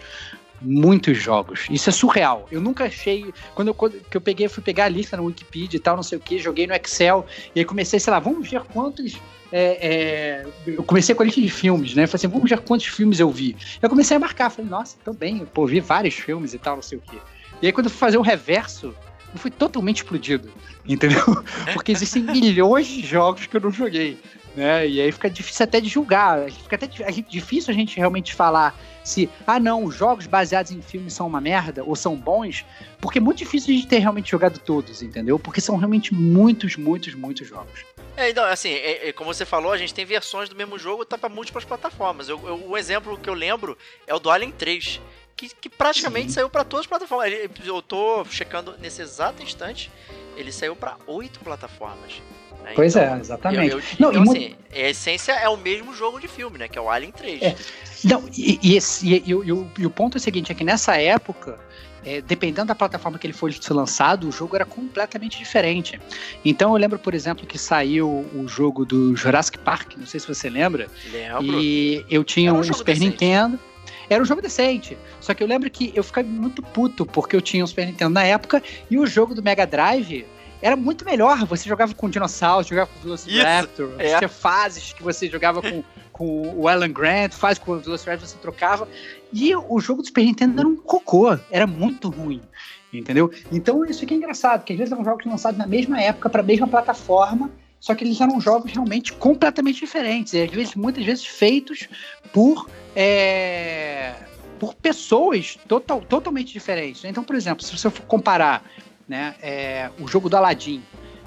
muitos jogos. Isso é surreal. Eu nunca achei. Quando eu, quando, que eu peguei, fui pegar a lista no Wikipedia e tal, não sei o que, joguei no Excel, e aí comecei, sei lá, vamos ver quantos. É, é, eu comecei com a lista de filmes, né? Falei assim, vamos ver quantos filmes eu vi. Eu comecei a marcar, falei, nossa, também, pô, vi vários filmes e tal, não sei o que. E aí, quando eu fui fazer o reverso, eu fui totalmente explodido, entendeu? Porque existem milhões de jogos que eu não joguei. Né? E aí fica difícil até de julgar, fica até difícil a gente realmente falar se, ah não, os jogos baseados em filmes são uma merda ou são bons, porque é muito difícil de ter realmente jogado todos, entendeu? Porque são realmente muitos, muitos, muitos jogos.
É, então, assim, é, é, como você falou, a gente tem versões do mesmo jogo tá para múltiplas plataformas. Eu, eu, o exemplo que eu lembro é o do Alien 3, que, que praticamente Sim. saiu para todas as plataformas. Eu tô checando nesse exato instante, ele saiu para oito plataformas.
Né? Pois então, é, exatamente. Eu, eu,
não, então, assim, a essência é o mesmo jogo de filme, né? Que é o Alien 3. É.
Não, e, e, esse, e, e, e, o ponto é o seguinte, é que nessa época, é, dependendo da plataforma que ele foi lançado, o jogo era completamente diferente. Então eu lembro, por exemplo, que saiu o jogo do Jurassic Park, não sei se você lembra.
Lembro.
E eu tinha um, um Super decente. Nintendo. Era um jogo decente. Só que eu lembro que eu ficava muito puto porque eu tinha um Super Nintendo na época e o jogo do Mega Drive era muito melhor. Você jogava com dinossauros, jogava com Velociraptor, é. tinha fases que você jogava com, com o Alan Grant, fases com o Velociraptor você trocava. E o jogo do Super Nintendo era um cocô, era muito ruim. Entendeu? Então isso aqui é engraçado, porque às vezes eram jogos lançados na mesma época para a mesma plataforma, só que eles eram jogos realmente completamente diferentes, e às vezes, muitas vezes feitos por é, por pessoas total, totalmente diferentes. Então, por exemplo, se você for comparar né, é, o jogo do Aladdin,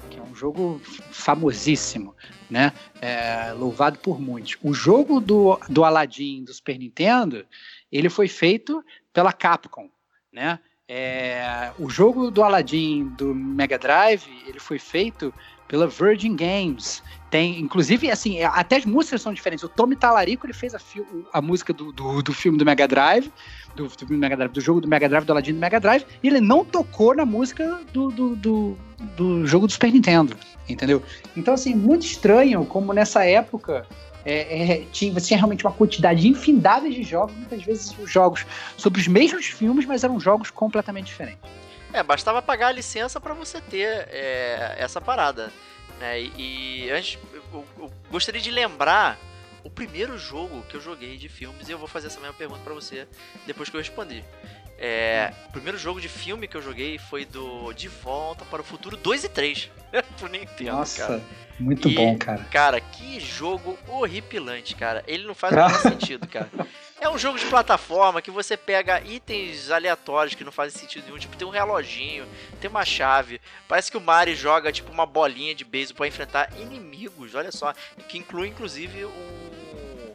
que é um jogo famosíssimo, né, é, louvado por muitos. O jogo do, do Aladdin do Super Nintendo, ele foi feito pela Capcom, né? É, o jogo do Aladdin do Mega Drive, ele foi feito pela Virgin Games. Tem, inclusive, assim, é, até as músicas são diferentes. O Tommy Talarico, ele fez a, a música do, do, do, filme do Mega Drive, do, do, Mega Drive, do jogo do Mega Drive, do Aladdin do Mega Drive, e ele não tocou na música do, do, do, do jogo do Super Nintendo, entendeu? Então, assim, muito estranho como nessa época é, é, tinha, você tinha realmente uma quantidade infindável de jogos, muitas vezes os jogos sobre os mesmos filmes, mas eram jogos completamente diferentes.
É, bastava pagar a licença para você ter é, essa parada. Né? E, antes, eu, eu, gostaria de lembrar o primeiro jogo que eu joguei de filmes e eu vou fazer essa mesma pergunta para você depois que eu responder. É, o primeiro jogo de filme que eu joguei foi do De Volta para o Futuro 2 e 3 pro Nintendo,
Nossa,
cara.
muito e, bom, cara.
Cara, que jogo horripilante, cara. Ele não faz o menor sentido, cara. É um jogo de plataforma que você pega itens aleatórios que não fazem sentido nenhum. Tipo, tem um reloginho, tem uma chave. Parece que o Mario joga, tipo, uma bolinha de beisebol para enfrentar inimigos. Olha só. Que inclui, inclusive, um...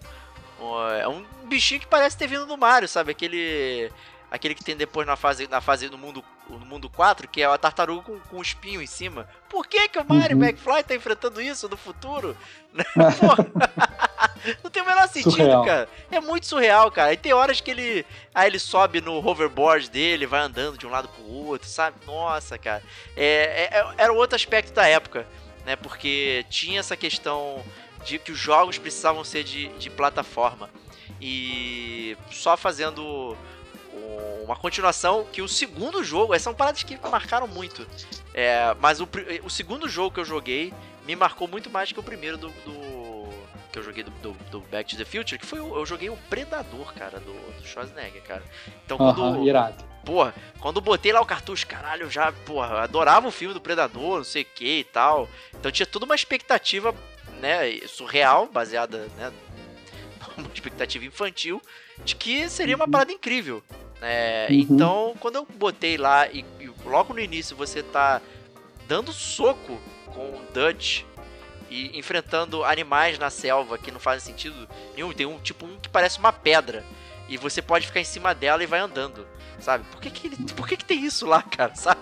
um... É um bichinho que parece ter vindo do Mario, sabe? Aquele aquele que tem depois na fase, na fase no mundo, no mundo 4, que é a tartaruga com, com um espinho em cima. Por que, que o Mario uhum. McFly tá enfrentando isso no futuro? não tem o menor sentido, surreal. cara. É muito surreal, cara. E tem horas que ele. Aí ele sobe no hoverboard dele, vai andando de um lado pro outro, sabe? Nossa, cara. É, é, é era outro aspecto da época, né? Porque tinha essa questão de que os jogos precisavam ser de, de plataforma. E só fazendo uma continuação que o segundo jogo, essas são paradas que marcaram muito. É, mas o, o segundo jogo que eu joguei me marcou muito mais que o primeiro do, do que eu joguei do, do, do, Back to the Future, que foi eu joguei o Predador, cara, do, do Schwarzenegger, cara. Então quando.
Uh -huh, irado.
Porra, quando botei lá o cartucho, caralho, eu já, porra, adorava o filme do Predador, não sei o que e tal. Então tinha toda uma expectativa, né, surreal, baseada, né, uma expectativa infantil de que seria uma uhum. parada incrível. É, uhum. Então, quando eu botei lá e, e, logo no início você tá dando soco com o Dutch e enfrentando animais na selva que não fazem sentido nenhum, tem um tipo um que parece uma pedra e você pode ficar em cima dela e vai andando, sabe? Por que que, ele, por que, que tem isso lá, cara, sabe?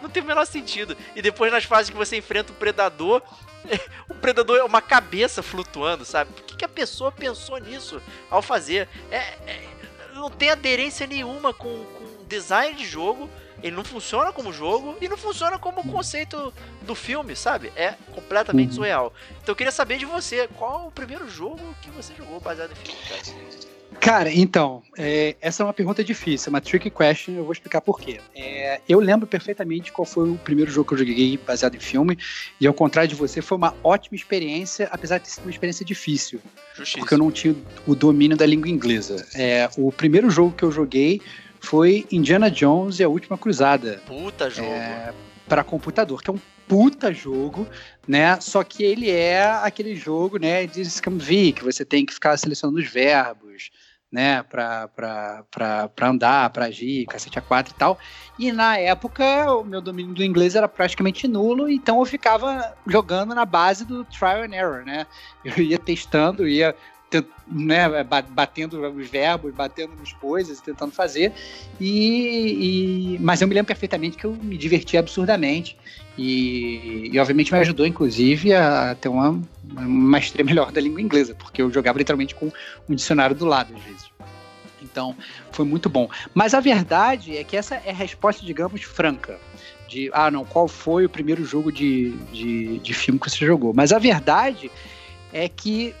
não tem o menor sentido. E depois nas fases que você enfrenta o predador, o predador é uma cabeça flutuando, sabe? Por que, que a pessoa pensou nisso ao fazer? É, é, não tem aderência nenhuma com, com design de jogo. Ele não funciona como jogo e não funciona como conceito do filme, sabe? É completamente uhum. surreal. Então eu queria saber de você, qual o primeiro jogo que você jogou baseado em filme, cara?
Cara, então, é, essa é uma pergunta difícil, é uma tricky question, eu vou explicar por quê. É, eu lembro perfeitamente qual foi o primeiro jogo que eu joguei baseado em filme, e ao contrário de você, foi uma ótima experiência, apesar de ter sido uma experiência difícil, Justiça. porque eu não tinha o domínio da língua inglesa. É, o primeiro jogo que eu joguei foi Indiana Jones e a Última Cruzada.
Puta jogo. É,
para computador, que é um puta jogo, né? Só que ele é aquele jogo, né, de Scamvi, que você tem que ficar selecionando os verbos, né, pra andar, pra agir, cacete A4 e tal. E na época, o meu domínio do inglês era praticamente nulo, então eu ficava jogando na base do trial and error, né? Eu ia testando, ia né, batendo os verbos, batendo nas coisas, tentando fazer. E, e, mas eu me lembro perfeitamente que eu me diverti absurdamente. E, e obviamente me ajudou, inclusive, a ter uma, uma maestria melhor da língua inglesa, porque eu jogava literalmente com um dicionário do lado, às vezes. Então, foi muito bom. Mas a verdade é que essa é a resposta, digamos, franca. De, ah, não, qual foi o primeiro jogo de, de, de filme que você jogou? Mas a verdade é que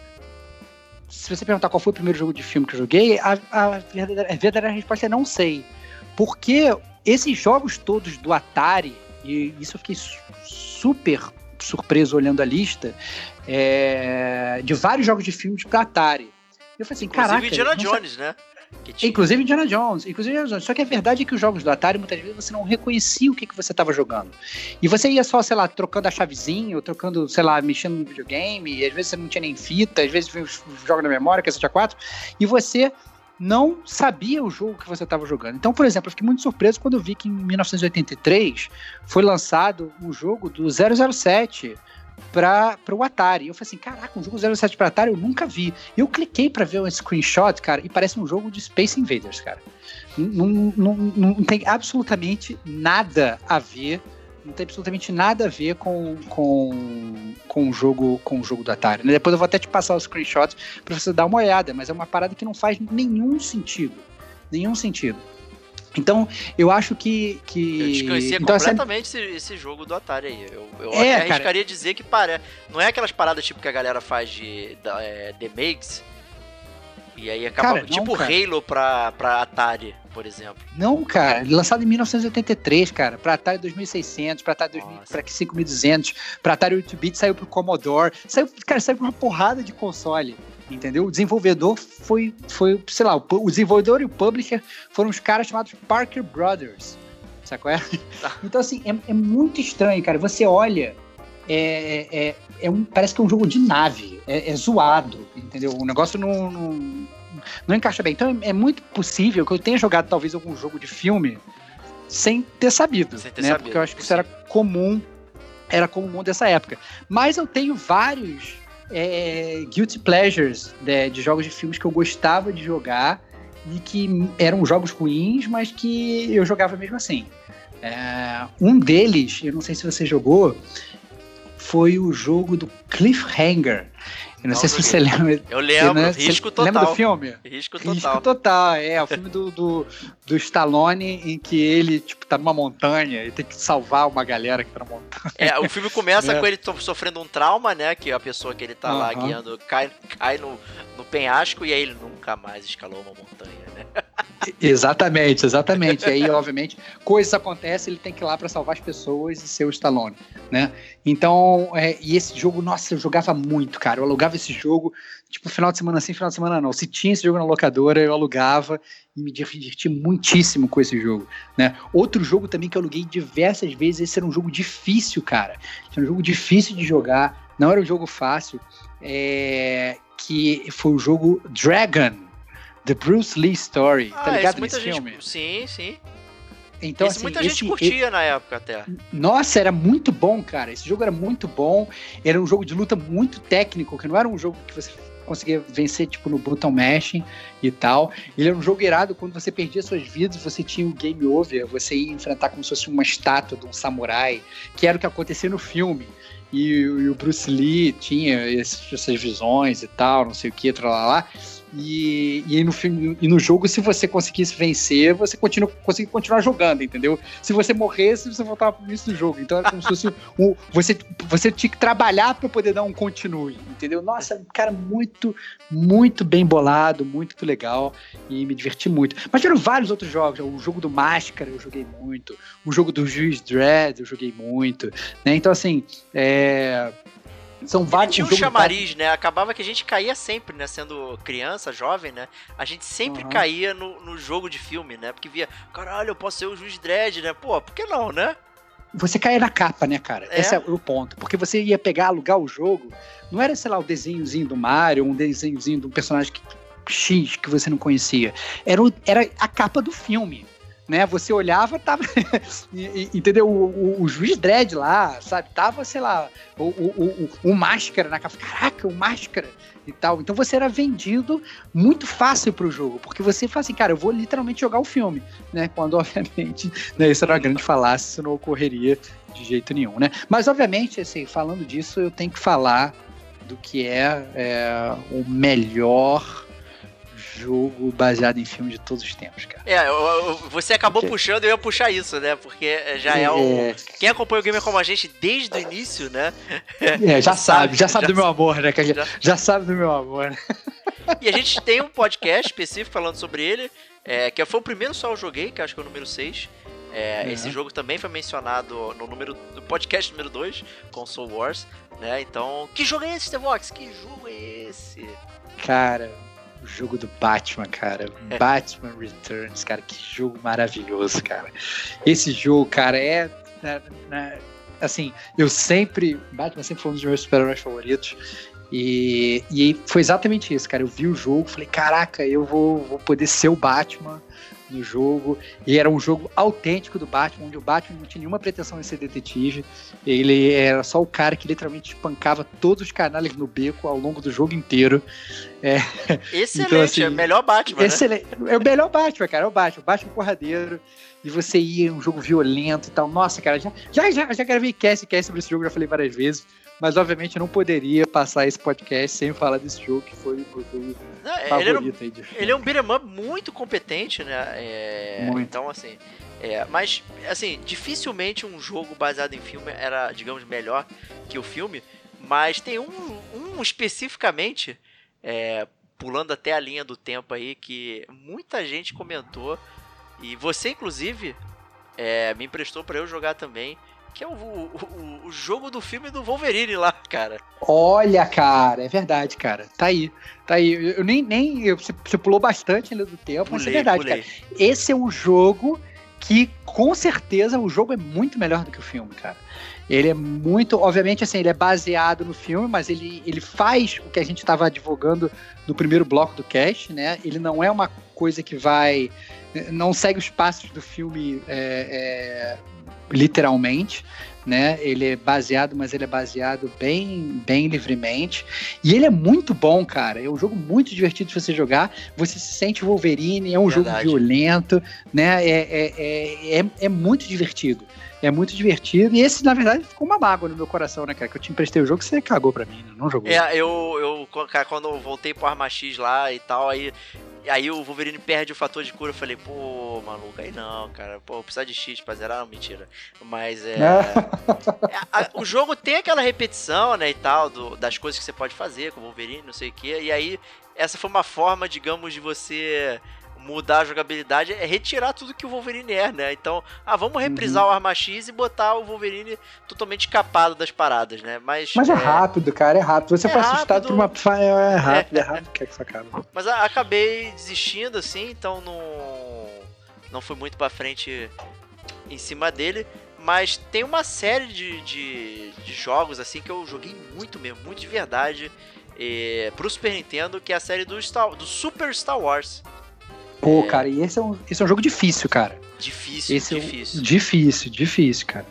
se você perguntar qual foi o primeiro jogo de filme que eu joguei, a, a, verdadeira, a verdadeira resposta é não sei. Porque esses jogos todos do Atari, e isso eu fiquei super surpreso olhando a lista, é, de vários jogos de filmes para Atari. Eu falei assim, Inclusive caraca...
Indiana Jones, né?
Inclusive Indiana Jones. Inclusive Indiana Jones. Só que a verdade é que os jogos do Atari, muitas vezes, você não reconhecia o que, que você estava jogando. E você ia só, sei lá, trocando a chavezinha, ou trocando, sei lá, mexendo no videogame, e às vezes você não tinha nem fita, às vezes jogos na memória, que é 4 e você não sabia o jogo que você estava jogando. Então, por exemplo, eu fiquei muito surpreso quando eu vi que em 1983 foi lançado o jogo do 007 para o Atari. Eu falei assim, caraca, um jogo 07 para Atari eu nunca vi. Eu cliquei para ver um screenshot, cara, e parece um jogo de Space Invaders, cara. Não, não, não, tem absolutamente nada a ver não tem absolutamente nada a ver com, com, com o jogo com o jogo do Atari. Né? Depois eu vou até te passar os screenshots para você dar uma olhada, mas é uma parada que não faz nenhum sentido. Nenhum sentido. Então, eu acho que. que...
Eu desconhecia
então,
completamente esse, esse, jogo do Atari aí. Eu, eu
é,
até arriscaria cara... dizer que para... não é aquelas paradas tipo que a galera faz de é, The Makes. E aí acaba. Cara, tipo não, Halo pra, pra Atari, por exemplo.
Não, cara. Lançado em 1983, cara. Pra Atari 2600, pra Atari 2000, pra 5200, pra Atari 8-bit, saiu pro Commodore. Saiu, cara, saiu pra uma porrada de console entendeu? O desenvolvedor foi, foi sei lá, o, desenvolvedor e o publisher foram os caras chamados Parker Brothers, sacou? É? Então, assim, é, é, muito estranho, cara. Você olha, é, é, é, um, parece que é um jogo de nave, é, é zoado, entendeu? O negócio não, não, não encaixa bem. Então, é, muito possível que eu tenha jogado talvez algum jogo de filme sem ter sabido, sem ter né? Sabido, Porque eu acho que isso era comum, era comum dessa época. Mas eu tenho vários é, guilty pleasures de, né, de jogos de filmes que eu gostava de jogar e que eram jogos ruins, mas que eu jogava mesmo assim. É, um deles, eu não sei se você jogou, foi o jogo do Cliffhanger. Eu não, não sei se você lembra.
Eu lembro, né? risco total.
Lembra do filme?
Risco total.
Risco total, é. O filme do, do, do Stallone em que ele, tipo, tá numa montanha e tem que salvar uma galera que tá na montanha.
É, o filme começa é. com ele sofrendo um trauma, né? Que a pessoa que ele tá uhum. lá guiando cai, cai no, no penhasco e aí ele nunca mais escalou uma montanha, né?
Exatamente, exatamente. E aí, obviamente, coisas acontecem, ele tem que ir lá para salvar as pessoas e ser o Stallone, né? Então, é, e esse jogo, nossa, eu jogava muito, cara. Eu alugava esse jogo, tipo, final de semana sim, final de semana não. Se tinha esse jogo na locadora, eu alugava e me diverti muitíssimo com esse jogo, né? Outro jogo também que eu aluguei diversas vezes, esse era um jogo difícil, cara. Era um jogo difícil de jogar, não era um jogo fácil, é, que foi o jogo Dragon, The Bruce Lee Story, tá ah, tá ligado nesse filme?
Gente... Sim, sim.
Então,
esse
assim,
muita esse, gente curtia na época até.
Nossa, era muito bom, cara. Esse jogo era muito bom. Era um jogo de luta muito técnico, que não era um jogo que você conseguia vencer, tipo, no button mashing e tal. Ele era um jogo irado, quando você perdia suas vidas, você tinha o game over, você ia enfrentar como se fosse uma estátua de um samurai, que era o que acontecia no filme. E, e o Bruce Lee tinha essas visões e tal, não sei o que, lá, lá. E, e, no, e no jogo, se você conseguisse vencer, você continua, conseguia continuar jogando, entendeu? Se você morresse, você voltava pro início do jogo. Então era como se fosse um, você, você tinha que trabalhar para poder dar um continue, entendeu? Nossa, cara, muito, muito bem bolado, muito legal e me diverti muito. Mas tiveram vários outros jogos. O jogo do Máscara eu joguei muito. O jogo do Juiz Dredd eu joguei muito. Né? Então, assim, é
são vários. tinha um chamariz, né? Acabava que a gente caía sempre, né? Sendo criança, jovem, né? A gente sempre uhum. caía no, no jogo de filme, né? Porque via, caralho, eu posso ser o juiz Dredd, né? Pô, por que não, né?
Você caía na capa, né, cara? É? Esse é o ponto. Porque você ia pegar, alugar o jogo, não era, sei lá, o desenhozinho do Mario, um desenhozinho de um personagem que, X que você não conhecia. Era, o, era a capa do filme né? Você olhava, tava. entendeu? O, o, o, juiz Dredd lá, sabe? Tava, sei lá, o, o, o, o máscara na capa. Caraca, o máscara e tal. Então você era vendido muito fácil pro jogo, porque você fala assim, cara, eu vou literalmente jogar o filme, né? Quando, obviamente, né, isso era uma grande falácia, isso não ocorreria de jeito nenhum, né? Mas, obviamente, assim, falando disso, eu tenho que falar do que é, é o melhor jogo baseado em filme de todos os tempos, cara.
É, você acabou puxando, eu ia puxar isso, né? Porque já é, é o. Quem acompanha o Gamer como a gente desde o início, né?
É, já sabe, já sabe já do meu amor, né? Já... já sabe do meu amor. Né?
E a gente tem um podcast específico falando sobre ele, é, que foi o primeiro só eu joguei, que acho que é o número 6. É, uhum. Esse jogo também foi mencionado no número no podcast número 2, Console Wars, né? Então, que jogo é esse, Stevox? Que jogo é esse?
Cara, o jogo do Batman, cara. É. Batman Returns, cara, que jogo maravilhoso, cara. Esse jogo, cara, é. Né, né, assim, eu sempre. Batman sempre foi um dos meus super-heróis favoritos. E, e foi exatamente isso, cara. Eu vi o jogo, falei, caraca, eu vou, vou poder ser o Batman no jogo. E era um jogo autêntico do Batman, onde o Batman não tinha nenhuma pretensão em ser detetive. Ele era só o cara que literalmente espancava todos os canais no beco ao longo do jogo inteiro.
É, Excelente, então, assim, é o melhor Batman.
Excelente. Né? É o melhor Batman, cara. É o Batman, o Batman porradeiro. de você ir um jogo violento e tal. Nossa, cara, já, já, já, já gravei cast e cast sobre esse jogo, já falei várias vezes. Mas obviamente eu não poderia passar esse podcast sem falar desse jogo que foi o
Não, ele,
favorito
um, ele é um beat'em up muito competente, né? É,
Muito.
Então, assim. É, mas, assim, dificilmente um jogo baseado em filme era, digamos, melhor que o filme. Mas tem um, um especificamente, é, pulando até a linha do tempo aí, que muita gente comentou. E você, inclusive, é, me emprestou pra eu jogar também. Que é o, o, o- jogo do filme do Wolverine lá, cara.
Olha, cara, é verdade, cara. Tá aí. Tá aí. Eu nem. nem eu- você, você pulou bastante ainda do tempo, mas é
Pulei,
verdade,
pulei.
cara. Esse é um jogo que, com certeza, o jogo é muito melhor do que o filme, cara. Ele é muito. Obviamente, assim, ele é baseado no filme, mas ele, ele faz o que a gente estava advogando no primeiro bloco do cast, né? Ele não é uma coisa que vai. Não segue os passos do filme é, é, literalmente, né? Ele é baseado, mas ele é baseado bem, bem livremente. E ele é muito bom, cara. É um jogo muito divertido de você jogar. Você se sente Wolverine, é um jogo
Verdade.
violento, né? É, é, é, é, é muito divertido. É muito divertido. E esse, na verdade, ficou uma mágoa no meu coração, né, cara? Que eu te emprestei o jogo você cagou pra mim, né? Não jogou.
É, eu, eu, cara, quando eu voltei pro Arma X lá e tal, aí, aí o Wolverine perde o fator de cura. Eu falei, pô, maluco, aí não, cara, pô, precisar de X pra zerar, não, mentira. Mas é. é, a- o jogo tem aquela repetição, né, e tal, do- das coisas que você pode fazer com o Wolverine, não sei o que, e aí essa foi uma forma, digamos, de você mudar a jogabilidade, é retirar tudo que o Wolverine é, né? Então, ah, vamos reprisar
Uhum.
o Arma X e botar o Wolverine totalmente escapado das paradas, né? Mas,
Mas é rápido, cara, é rápido. Você
É
foi assustado
rápido.
por uma. É, é rápido, é rápido. Quer que isso acabe.
Mas a- acabei desistindo, assim, então não. Não fui muito pra frente em cima dele. Mas tem uma série de, de, de jogos, assim, que eu joguei muito mesmo, muito de verdade. eh, pro Super Nintendo, que é a série do, Star, do Super Star Wars.
Pô,
É.
cara, e esse é, um, esse é um jogo difícil, cara.
Difícil,
Esse é um-
difícil.
Difícil, difícil, cara.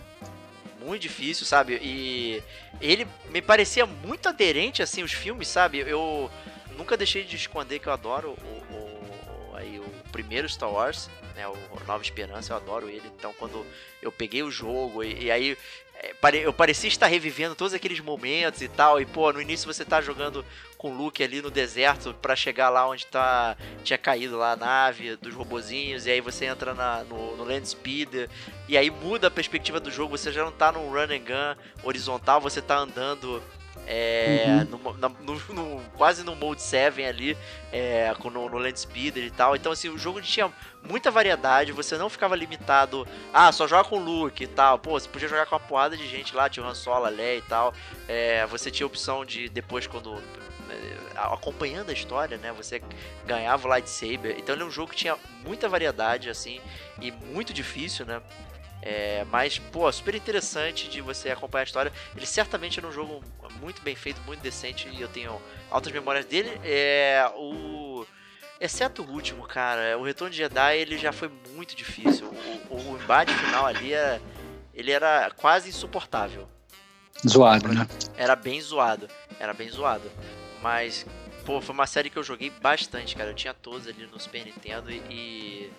muito difícil, sabe? E ele me parecia muito aderente, assim, os filmes, sabe? Eu nunca deixei de esconder que eu adoro o, o- aí, o primeiro Star Wars, né? O Nova Esperança, eu adoro ele. Então, quando eu peguei o jogo e, e aí eu parecia estar revivendo todos aqueles momentos e tal. E, pô, no início você tá jogando com o Luke ali no deserto pra chegar lá onde tá tinha caído lá a nave dos robozinhos. E aí você entra na, no, no Land Speeder. E aí muda a perspectiva do jogo, você já não tá num run and gun horizontal, você tá andando é, no, na- no- no- quase no Mode 7 ali, é, com- no, no Land Speeder e tal. Então, assim, o jogo tinha muita variedade, você não ficava limitado, ah, só joga com o Luke e tal. Pô, você podia jogar com uma porrada de gente lá, tinha o Han Solo, a Leia e tal. É, você tinha a opção de, depois, quando é, acompanhando a história, né? Você ganhava o lightsaber. Então ele é um jogo que tinha muita variedade, assim, e muito difícil, né? É, mas, pô, super interessante de você acompanhar a história. Ele certamente era um jogo muito bem feito, muito decente, e eu tenho altas memórias dele. É, o... Exceto o último, cara, o Retorno de Jedi, ele já foi muito difícil. O, o embate final ali, era, ele era quase insuportável
Zoado, né?
era bem zoado. Era bem zoado. Mas, pô, foi uma série que eu joguei bastante, cara. Eu tinha todos ali no Super Nintendo e. e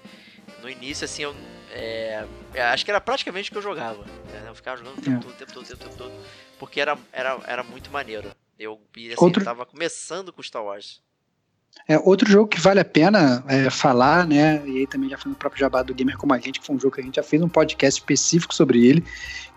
no início, assim, eu. é, é, acho que era praticamente o que eu jogava. né? Eu ficava jogando o tempo
É.
todo, o tempo todo, o tempo todo, tempo todo. Porque era, era, era muito maneiro. Eu assim,
Outro-
tava começando com Star Wars.
É, outro jogo que vale a pena é, falar, né? E aí também já foi no próprio Jabá do Gamer como a gente, que foi um jogo que a gente já fez um podcast específico sobre ele,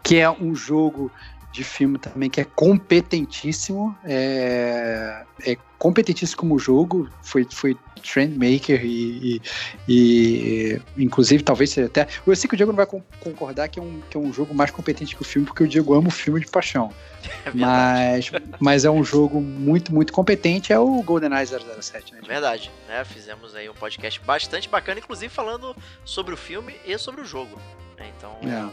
que é um jogo de filme também que é competentíssimo, é, é competentíssimo como jogo, foi, foi Trendmaker e, e, e, inclusive talvez seja até. Eu sei que o Diego não vai con- concordar que é, um, que é um jogo mais competente que o filme, porque o Diego ama o filme de paixão.
É.
Mas, mas é um jogo muito, muito competente, é o GoldenEye 007, né?
É verdade, né? Fizemos aí um podcast bastante bacana, inclusive falando sobre o filme e sobre o jogo. né? Então, é,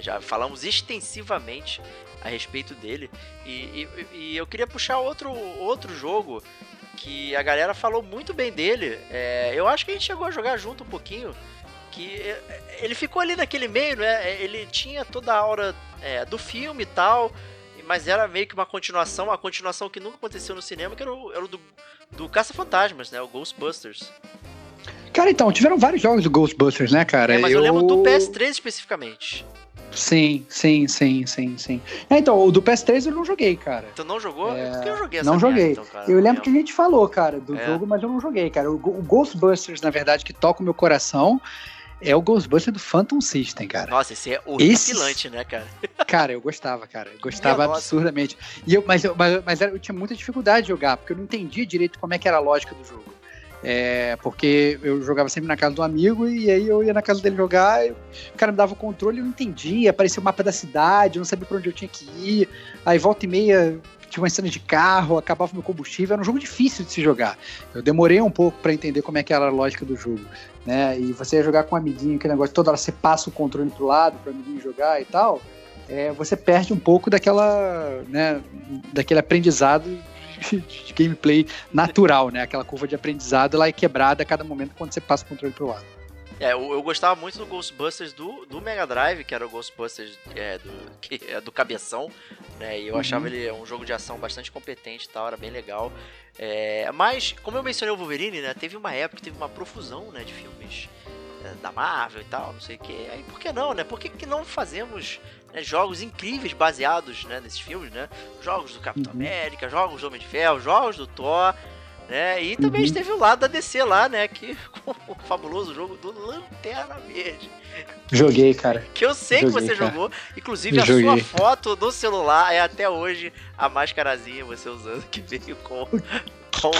já falamos extensivamente a respeito dele. E, e- e eu queria puxar outro, outro jogo que a galera falou muito bem dele. É, eu acho que a gente chegou a jogar junto um pouquinho. Que é, ele ficou ali naquele meio, né? Ele tinha toda a aura é, do filme e tal. Mas era meio que uma continuação, uma continuação que nunca aconteceu no cinema, que era o, era o do, do Caça-Fantasmas, né? O Ghostbusters.
Cara, então, tiveram vários jogos do Ghostbusters, né, cara?
É, mas eu... eu lembro do PS3 especificamente.
Sim, sim, sim, sim, sim. É, então, o do PS3 eu não joguei, cara.
Tu não jogou?
É...
Porque eu joguei essa
Não joguei.
Então, cara,
eu lembro que a gente falou, cara, do
É.
jogo, mas eu não joguei, cara. O, o Ghostbusters, na verdade, que toca o meu coração é o Ghostbusters do Phantom System, cara.
Nossa, esse é
Esse-
horripilante, né, cara?
Cara, eu gostava, cara. Eu gostava
Minha nossa.
absurdamente. E eu, mas eu, mas, mas era- eu tinha muita dificuldade de jogar, porque eu não entendia direito como é que era a lógica do jogo. É, porque eu jogava sempre na casa do amigo e aí eu ia na casa dele jogar, e o cara me dava o controle eu não entendia, aparecia o mapa da cidade, eu não sabia pra onde eu tinha que ir. Aí volta e meia tinha uma cena de carro, acabava meu combustível, era um jogo difícil de se jogar. Eu demorei um pouco pra entender como é que era a lógica do jogo, né? E você ia jogar com um amiguinho, aquele negócio, toda hora você passa o controle pro lado pro amiguinho jogar e tal é, você perde um pouco daquela, né, daquele aprendizado de, de gameplay natural, né? Aquela curva de aprendizado ela é quebrada a cada momento quando você passa o controle pro lado.
É, eu, eu gostava muito do Ghostbusters do, do Mega Drive, que era o Ghostbusters é, do, que é do cabeção, né? E eu
Uhum.
achava ele um jogo de ação bastante competente e tal, era bem legal. É, mas, como eu mencionei o Wolverine, né? Teve uma época, teve uma profusão, né, de filmes é, da Marvel e tal, não sei o que. Aí por que não, né? Por que, que não fazemos né, jogos incríveis baseados né, nesses filmes, né? Jogos do Capitão
Uhum.
América, jogos do Homem de Ferro, jogos do Thor, né? E também
Uhum.
teve o lado da DC lá, né? Que com o fabuloso jogo do Lanterna Verde.
Joguei, cara.
Que eu sei que
Joguei,
você
cara.
jogou. Inclusive, a
Joguei.
sua foto do celular é até hoje a mascarazinha você usando que veio com. com.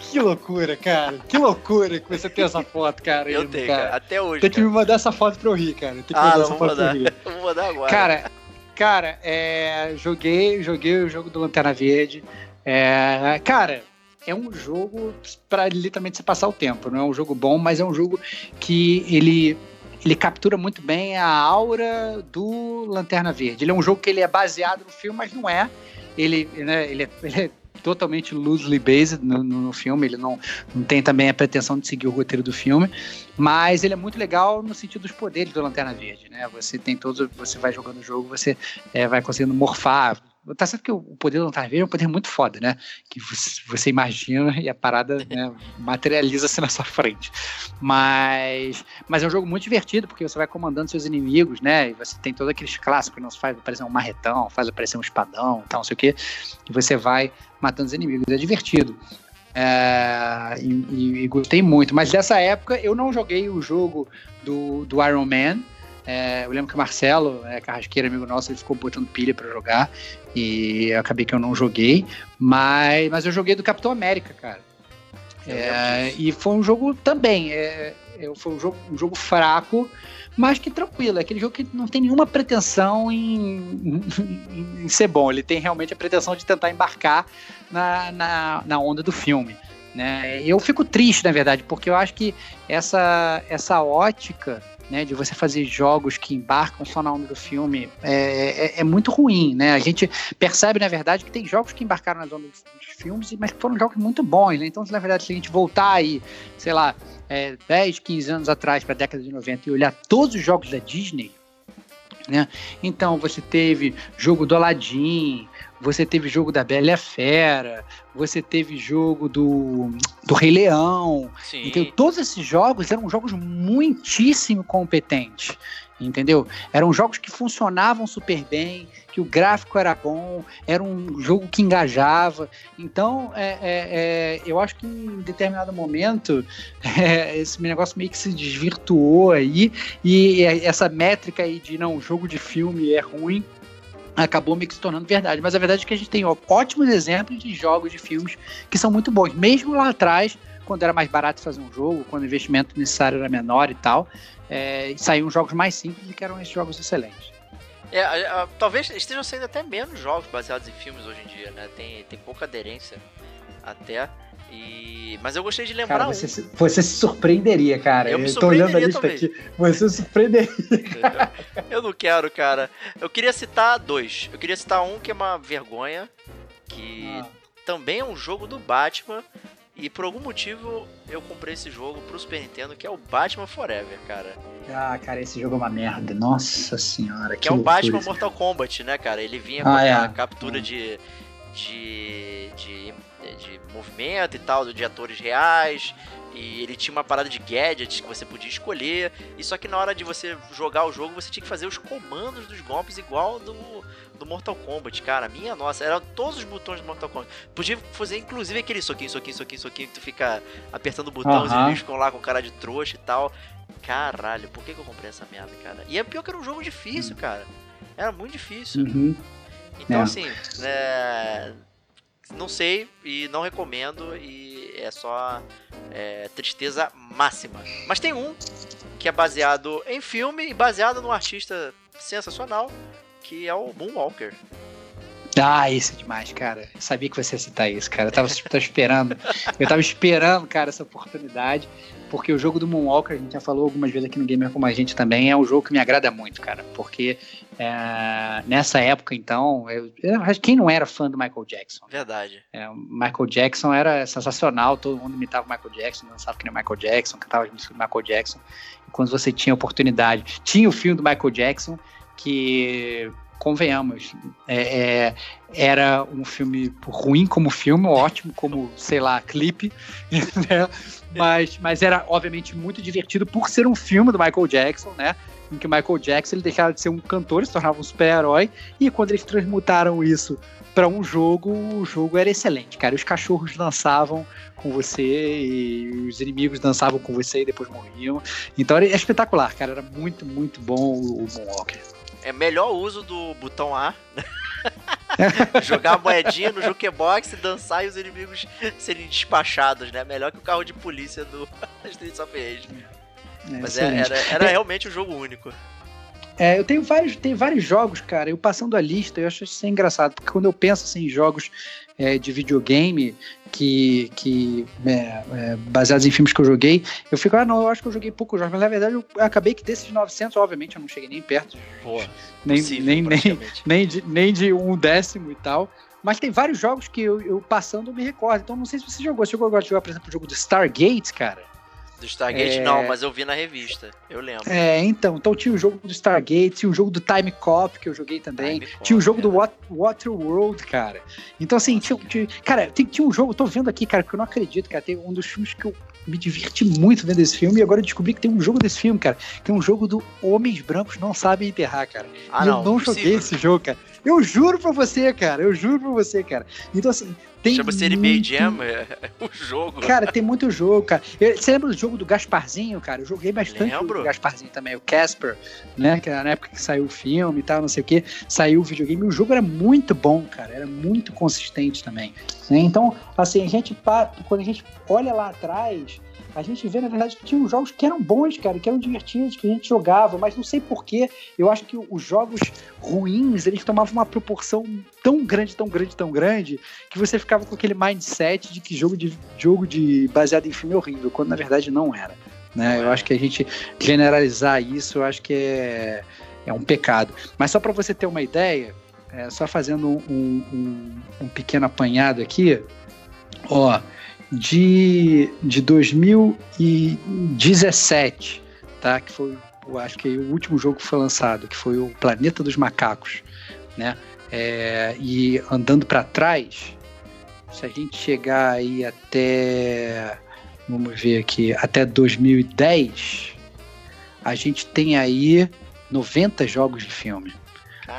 Que loucura, cara. Que loucura que você tem essa foto, cara.
Eu
ainda,
tenho, cara. Até hoje.
Tem que
cara.
me mandar essa foto pra eu rir, cara. Tem que
Ah,
mandar
não
essa
vou
foto pra eu
mandar.
rir.
Mandar agora.
Cara, cara, é, joguei, joguei o jogo do Lanterna Verde. É, cara, é um jogo para literalmente você passar o tempo. Não é um jogo bom, mas é um jogo que ele ele captura muito bem a aura do Lanterna Verde. Ele é um jogo que ele é baseado no filme, mas não é. Ele, né, ele, é, ele é totalmente loosely based no, no- filme. Ele não, não tem também a pretensão de seguir o roteiro do filme, mas ele é muito legal no sentido dos poderes do Lanterna Verde, né? Você tem todos, você vai jogando o jogo, você é, vai conseguindo morfar. Tá certo que o poder do Lanterna Verde é um poder muito foda, né? Que você, imagina e a parada né, materializa-se na sua frente. Mas, mas é um jogo muito divertido, porque você vai comandando seus inimigos, né? E você tem todos aqueles clássicos, não faz aparecer um marretão, faz aparecer um espadão, tal, não sei o quê. E você vai matando os inimigos. É divertido. É, e, e- e gostei muito. Mas dessa época eu não joguei o jogo do, do Iron Man. É, eu lembro que o Marcelo, é, carrasqueiro amigo nosso, ele ficou botando pilha pra jogar. E acabei que eu não joguei. Mas, mas eu joguei do Capitão América, cara. É, e foi um jogo também. É, é, foi um jogo, um jogo fraco, mas que tranquilo. É aquele jogo que não tem nenhuma pretensão em, em- em ser bom. Ele tem realmente a pretensão de tentar embarcar na, na, na onda do filme. Né? Eu fico triste, na verdade, porque eu acho que essa, essa ótica né, de você fazer jogos que embarcam só na onda do filme é, é, é muito ruim, né? A gente percebe, na verdade, que tem jogos que embarcaram nas ondas dos filmes, mas que foram jogos muito bons, né? Então, se na verdade, se a gente voltar aí, sei lá, é, 10, 15 anos atrás, para a década de 90 e olhar todos os jogos da Disney, né? Então, você teve jogo do Aladdin, você teve jogo da Bela e a Fera, você teve jogo do, do Rei Leão,
Sim.
então, todos esses jogos eram jogos muitíssimo competentes, entendeu? Eram jogos que funcionavam super bem, que o gráfico era bom, era um jogo que engajava. Então, é, é, é, eu acho que em determinado momento é, esse negócio meio que se desvirtuou aí e essa métrica aí de não, jogo de filme é ruim acabou meio que se tornando verdade. Mas a verdade é que a gente tem ó, ótimos exemplos de jogos de filmes que são muito bons. Mesmo lá atrás, quando era mais barato fazer um jogo, quando o investimento necessário era menor e tal, é, saíam jogos mais simples e que eram esses jogos excelentes.
É, a- a- talvez estejam saindo até menos jogos baseados em filmes hoje em dia, né? Tem, tem pouca aderência até. E... Mas eu gostei de lembrar
Cara,
um.
você, se- você se surpreenderia, cara.
Eu me
tô olhando a lista
também.
aqui. Você se surpreenderia.
eu não quero, cara. Eu queria citar dois. Eu queria citar um que é uma vergonha, que
Ah.
também é um jogo do Batman. E por algum motivo eu comprei esse jogo pro Super Nintendo, que é o Batman Forever, cara.
Ah, cara, esse jogo é uma merda. Nossa senhora.
Que é o Batman Mortal Kombat, né, cara? Ele vinha
Ah,
com a
é.
captura de, de, de, de movimento e tal, de atores reais. E ele tinha uma parada de gadgets que você podia escolher. E só que na hora de você jogar o jogo, você tinha que fazer os comandos dos golpes igual do, do Mortal Kombat, cara. Minha nossa, eram todos os botões do Mortal Kombat. Podia fazer inclusive aquele soquinho, soquinho, soquinho, soquinho, que tu fica apertando o botão,
Aham.
os inimigos ficam lá com cara de trouxa e tal. Caralho, por que, que eu comprei essa merda, cara? E é pior que era um jogo difícil, cara. Era muito difícil.
Uhum.
Então,
É.
assim, é, não sei e não recomendo e é só é, tristeza máxima. Mas tem um que é baseado em filme e baseado num artista sensacional, que é o Moonwalker.
Ah, isso é demais, cara. Sabia que você ia citar isso, cara. Eu tava, tava esperando. Eu tava esperando, cara, essa oportunidade. Porque o jogo do Moonwalker, a gente já falou algumas vezes aqui no Gamer Como a Gente também, é um jogo que me agrada muito, cara. Porque é, nessa época, então, eu, eu acho que quem não era fã do Michael Jackson?
Verdade.
É, o Michael Jackson era sensacional, todo mundo imitava o Michael Jackson, dançava que nem o Michael Jackson, cantava as músicas do Michael Jackson. E quando você tinha oportunidade, tinha o filme do Michael Jackson, que, convenhamos, é, é, era um filme ruim como filme, ótimo como, sei lá, clipe, né? mas, mas era, obviamente, muito divertido por ser um filme do Michael Jackson, né? Em que o Michael Jackson ele deixava de ser um cantor, ele se tornava um super-herói, e quando eles transmutaram isso para um jogo, o jogo era excelente, cara. Os cachorros dançavam com você e os inimigos dançavam com você e depois morriam. Então era espetacular, cara. Era muito, muito bom o Moonwalker.
É melhor uso do botão A. Jogar a moedinha no jukebox, dançar e os inimigos serem despachados, né? Melhor que o carro de polícia do Streets of Rage.
É,
Mas é- era, era realmente um jogo único.
É, eu tenho vários, tem vários jogos, cara. Eu passando a lista, eu acho isso engraçado, porque quando eu penso assim, em jogos é, de videogame que, que é, é, baseados em filmes que eu joguei, eu fico, ah, não, eu acho que eu joguei poucos jogos, mas na verdade eu acabei que desses 900, obviamente, eu não cheguei nem perto, nem,
possível,
nem, nem, nem, de, nem de um décimo e tal. Mas tem vários jogos que eu, eu passando eu me recordo. Então não sei se você jogou. Você jogou agora de jogar, por exemplo, o jogo do Stargate, cara.
Do Stargate,
É.
não, mas eu vi na revista. Eu lembro.
É, então. Então tinha o jogo do Stargate, tinha o jogo do Time Cop, que eu joguei também.
Time Cop,
tinha o jogo do
é.
Wat- Waterworld, cara. Então, assim, tinha, tinha- cara, tem- tinha um jogo, tô vendo aqui, cara, que eu não acredito, cara. Tem um dos filmes que eu me diverti muito vendo esse filme, e agora eu descobri que tem um jogo desse filme, cara, que é um jogo do Homens Brancos Não Sabem Enterrar, cara.
Ah,
e
não.
eu não
possível.
joguei esse jogo, cara. Eu juro pra você, cara. Eu juro pra você, cara. Então, assim, tem.
Chama-se NBA
muito-
Jam, é, o jogo.
Cara, tem muito jogo, cara. Eu- Você lembra do jogo do Gasparzinho, cara? Eu joguei bastante
Lembro.
do Gasparzinho também, o Casper, né? Que era na época que saiu o filme e tal, não sei o quê. Saiu o videogame. O jogo era muito bom, cara. Era muito consistente também. né? Então, assim, a gente, quando a gente olha lá atrás, a gente vê, na verdade, que tinham jogos que eram bons, cara, que eram divertidos, que a gente jogava, mas não sei porquê. Eu acho que os jogos ruins, eles tomavam uma proporção tão grande, tão grande, tão grande, que você ficava com aquele mindset de que jogo de jogo de baseado em filme é horrível, quando na verdade não era. Né? Eu acho que a gente generalizar isso, eu acho que é, é um pecado. Mas só para você ter uma ideia, é, só fazendo um, um, um pequeno apanhado aqui, ó, de, de 2017, tá? Que foi, acho que o último jogo que foi lançado, que foi o Planeta dos Macacos, né? É, e andando para trás, se a gente chegar aí até, vamos ver aqui, até 2010, a gente tem aí 90 jogos de filme.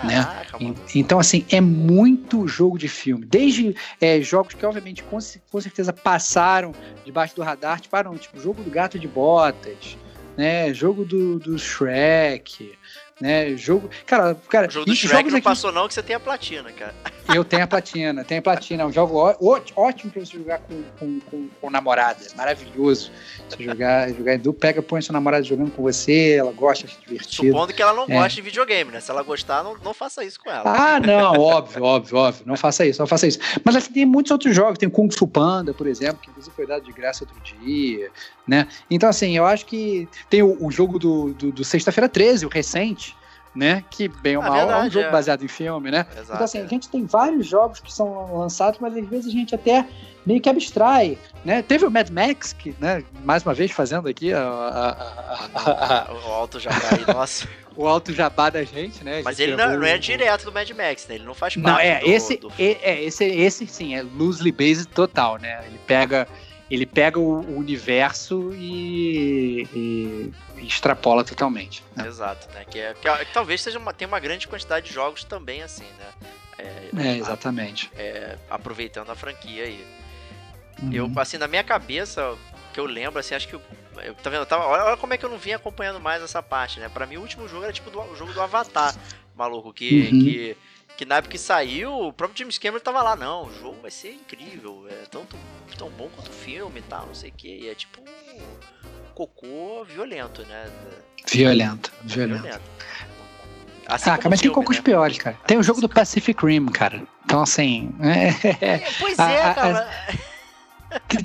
Caraca, mano.
Então, assim, é muito jogo de filme. Desde é, jogos que, obviamente, com, com certeza passaram debaixo do radar, tipo, ah, não, tipo, jogo do Gato de Botas, né? Jogo do, do Shrek, né? Jogo. Cara, cara
O jogo do Shrek não
aqui-
passou não, que você tem a platina, cara.
eu tenho a platina, tenho a platina. É um jogo ó- ótimo pra você jogar com, com, com, com namorada. Maravilhoso. Você jogar, jogar em dupla, pega, põe sua namorada jogando com você, ela gosta, acha divertido.
Supondo que ela não
É.
goste de videogame, né? Se ela gostar, não, não faça isso com ela.
Ah, não, óbvio, óbvio, óbvio. Não faça isso, não faça isso. Mas assim, tem muitos outros jogos. Tem Kung Fu Panda, por exemplo, que inclusive foi dado de graça outro dia, né? Então, assim, eu acho que tem o, o jogo do, do, do Sexta-feira 13, o recente, né? Que, bem ou
Ah,
mal, é um
verdade,
jogo
é.
baseado em filme, né?
Exato.
Então, assim,
é.
a gente tem vários jogos que são lançados, mas às vezes a gente até meio que abstrai, né? Teve o Mad Max, que, né, mais uma vez fazendo aqui a, a- a-
O alto já tá aí, nossa.
o alto jabá da gente, né?
Mas
gente
ele não, não é direto do Mad Max, né? Ele não faz parte
Não, é,
do,
esse,
do-
é, é, esse, esse sim, é loosely based total, né? Ele pega, ele pega o, universo e, e extrapola totalmente. né?
Exato, né? Que, é, que, é- que talvez seja uma, tenha uma grande quantidade de jogos também, assim, né? É,
É, exatamente.
é, aproveitando a franquia aí.
Uhum.
Eu, assim, na minha cabeça, que eu lembro, assim, acho que. Eu, eu- tá vendo? Eu tava, olha, olha como é que eu não vinha acompanhando mais essa parte, né? Pra mim, o último jogo era tipo do, o jogo do Avatar, maluco. Que,
Uhum.
que, que na época que saiu, o próprio James Cameron tava lá, não, o jogo vai ser incrível, é tanto tão bom quanto o filme e tal, não sei o que. E é tipo um cocô violento, né?
Violento, violento.
Violento. Assim
Ah, cara, mas tem
filme,
cocôs
né?
piores, cara. Tem o jogo do Pacific Rim, cara. Então, assim. é-
É, Pois é, cara.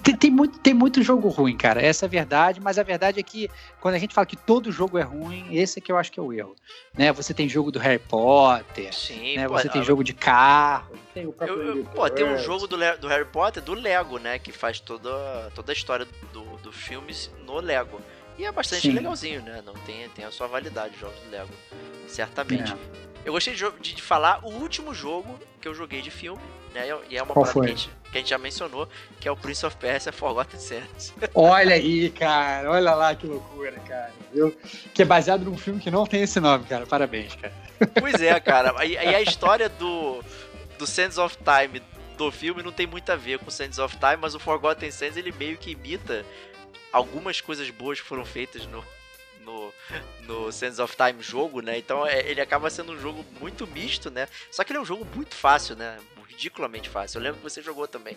Tem, tem- muito, tem muito jogo ruim, cara. Essa é a verdade, mas a verdade é que quando a gente fala que todo jogo é ruim, esse é que eu acho que é o erro. Né? Você tem jogo do Harry Potter,
Sim,
né?
pô,
você tem jogo de carro, tem o
Eu,
próprio
eu-
Angry
pô, tem um
Birds.
jogo do, Le- do Harry Potter do Lego, né? Que faz toda, toda a história do, do filmes no Lego. E é bastante
Sim.
legalzinho, né? Não tem, tem a sua validade os jogos do Lego. Certamente.
É.
Eu gostei de, de- de falar o último jogo que eu joguei de filme, né? E é uma
Qual
parada que a, gente, que a gente já mencionou, que é o Prince of Persia Forgotten Sands.
Olha aí, cara. Olha lá que loucura, cara. Viu? Que é baseado num filme que não tem esse nome, cara. Parabéns, cara.
pois é, cara. E, e a história do, do Sands of Time do filme não tem muito a ver com Sands of Time, mas o Forgotten Sands ele meio que imita algumas coisas boas que foram feitas no, no, no Sands of Time jogo, né? Então é, ele acaba sendo um jogo muito misto, né? Só que ele é um jogo muito fácil, né? Ridiculamente fácil. Eu lembro que você jogou também.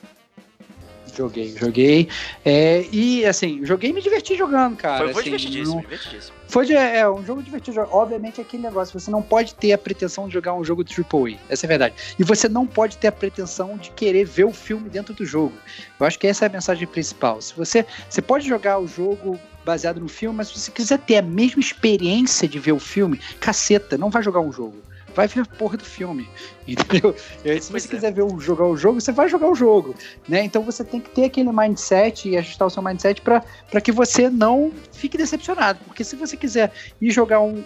Joguei, joguei. É, e assim, joguei e me diverti jogando, cara.
foi foi
assim,
divertidíssimo,
não-
divertidíssimo.
Foi é, um jogo divertido. Obviamente, é aquele negócio, você não pode ter a pretensão de jogar um jogo AAA. Essa é a verdade. E você não pode ter a pretensão de querer ver o filme dentro do jogo. Eu acho que essa é a mensagem principal. Se você, você pode jogar o jogo baseado no filme, mas se você quiser ter a mesma experiência de ver o filme, caceta, não vai jogar um jogo. Vai ver a porra do filme, entendeu? E aí, se
Pois
você
é.
quiser ver o, jogar o jogo, você vai jogar o jogo, né? Então você tem que ter aquele mindset e ajustar o seu mindset para que você não fique decepcionado. Porque se você quiser ir jogar um,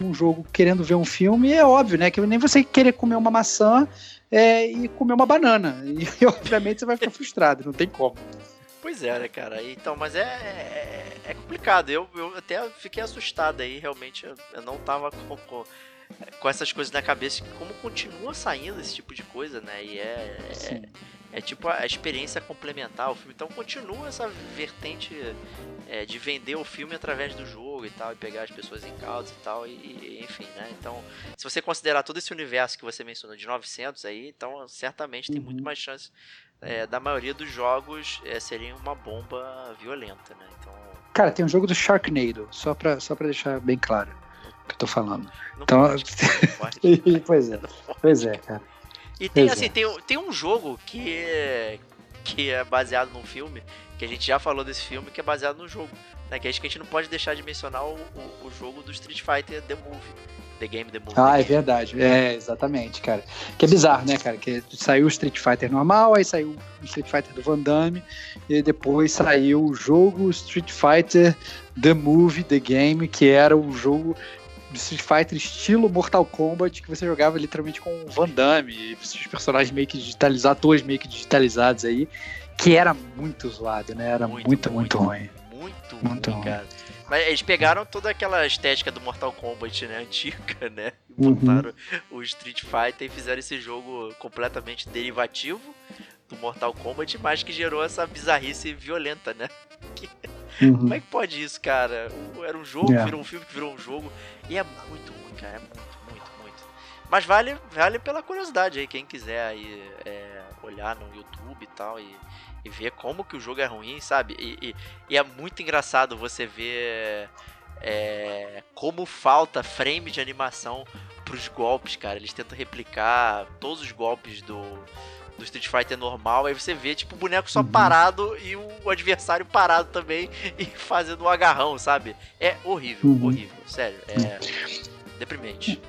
um- um jogo querendo ver um filme, é óbvio, né? Que nem você querer comer uma maçã é, e comer uma banana. E obviamente você vai ficar frustrado, não tem como.
Pois é, né, cara? Então, mas é, é, é complicado. Eu, eu até fiquei assustado aí, realmente. Eu, eu não tava com, com, com essas coisas na cabeça. Como continua saindo esse tipo de coisa, né? E é, é, é tipo a experiência complementar ao filme. Então continua essa vertente é, de vender o filme através do jogo e tal, e pegar as pessoas em causa e tal, e, e- enfim, né? Então, se você considerar todo esse universo que você mencionou de 900 aí, então certamente tem
Uhum.
muito mais chance é, da maioria dos jogos é, serem uma bomba violenta, né? Então,
Cara, tem um jogo do Sharknado, só pra, só pra deixar bem claro o que eu tô falando.
não
Então-
pode,
pois é, pois é, cara.
E tem,
Pois
assim,
é.
tem, tem um jogo que é, que é baseado num filme, que a gente já falou desse filme, que é baseado no jogo. Né? Que acho que a gente não pode deixar de mencionar o, o, o jogo do Street Fighter The Movie. The Game, The Movie.
Ah,
The
é
Game.
verdade. É, exatamente, cara. Que é bizarro, né, cara? Que saiu o Street Fighter normal, aí saiu o Street Fighter do Van Damme, e depois saiu o jogo Street Fighter The Movie, The Game, que era o jogo do Street Fighter estilo Mortal Kombat, que você jogava literalmente com o Van Damme, e os personagens meio que digitalizados, atores meio que digitalizados aí, que era muito zoado, né? Era muito, muito,
muito,
ruim.
Muito,
Muito
ruim, cara. Mas eles pegaram toda aquela estética do Mortal Kombat, né? Antiga, né? E
Uhum.
botaram o Street Fighter e fizeram esse jogo completamente derivativo do Mortal Kombat, mas que gerou essa bizarrice violenta, né?
Uhum.
Como é que pode isso, cara? Era um jogo,
É.
virou um filme que virou um jogo. E é muito ruim, cara. É muito, muito, muito. Mas vale, vale pela curiosidade aí. Quem quiser aí é, olhar no YouTube e tal e, e ver como que o jogo é ruim, sabe? E, e- e é muito engraçado você ver é, como falta frame de animação pros golpes, cara. Eles tentam replicar todos os golpes do, do Street Fighter normal. Aí você vê, tipo, o boneco só
Uhum.
parado e o adversário parado também e fazendo um agarrão, sabe? É horrível,
Uhum.
horrível. Sério, é deprimente.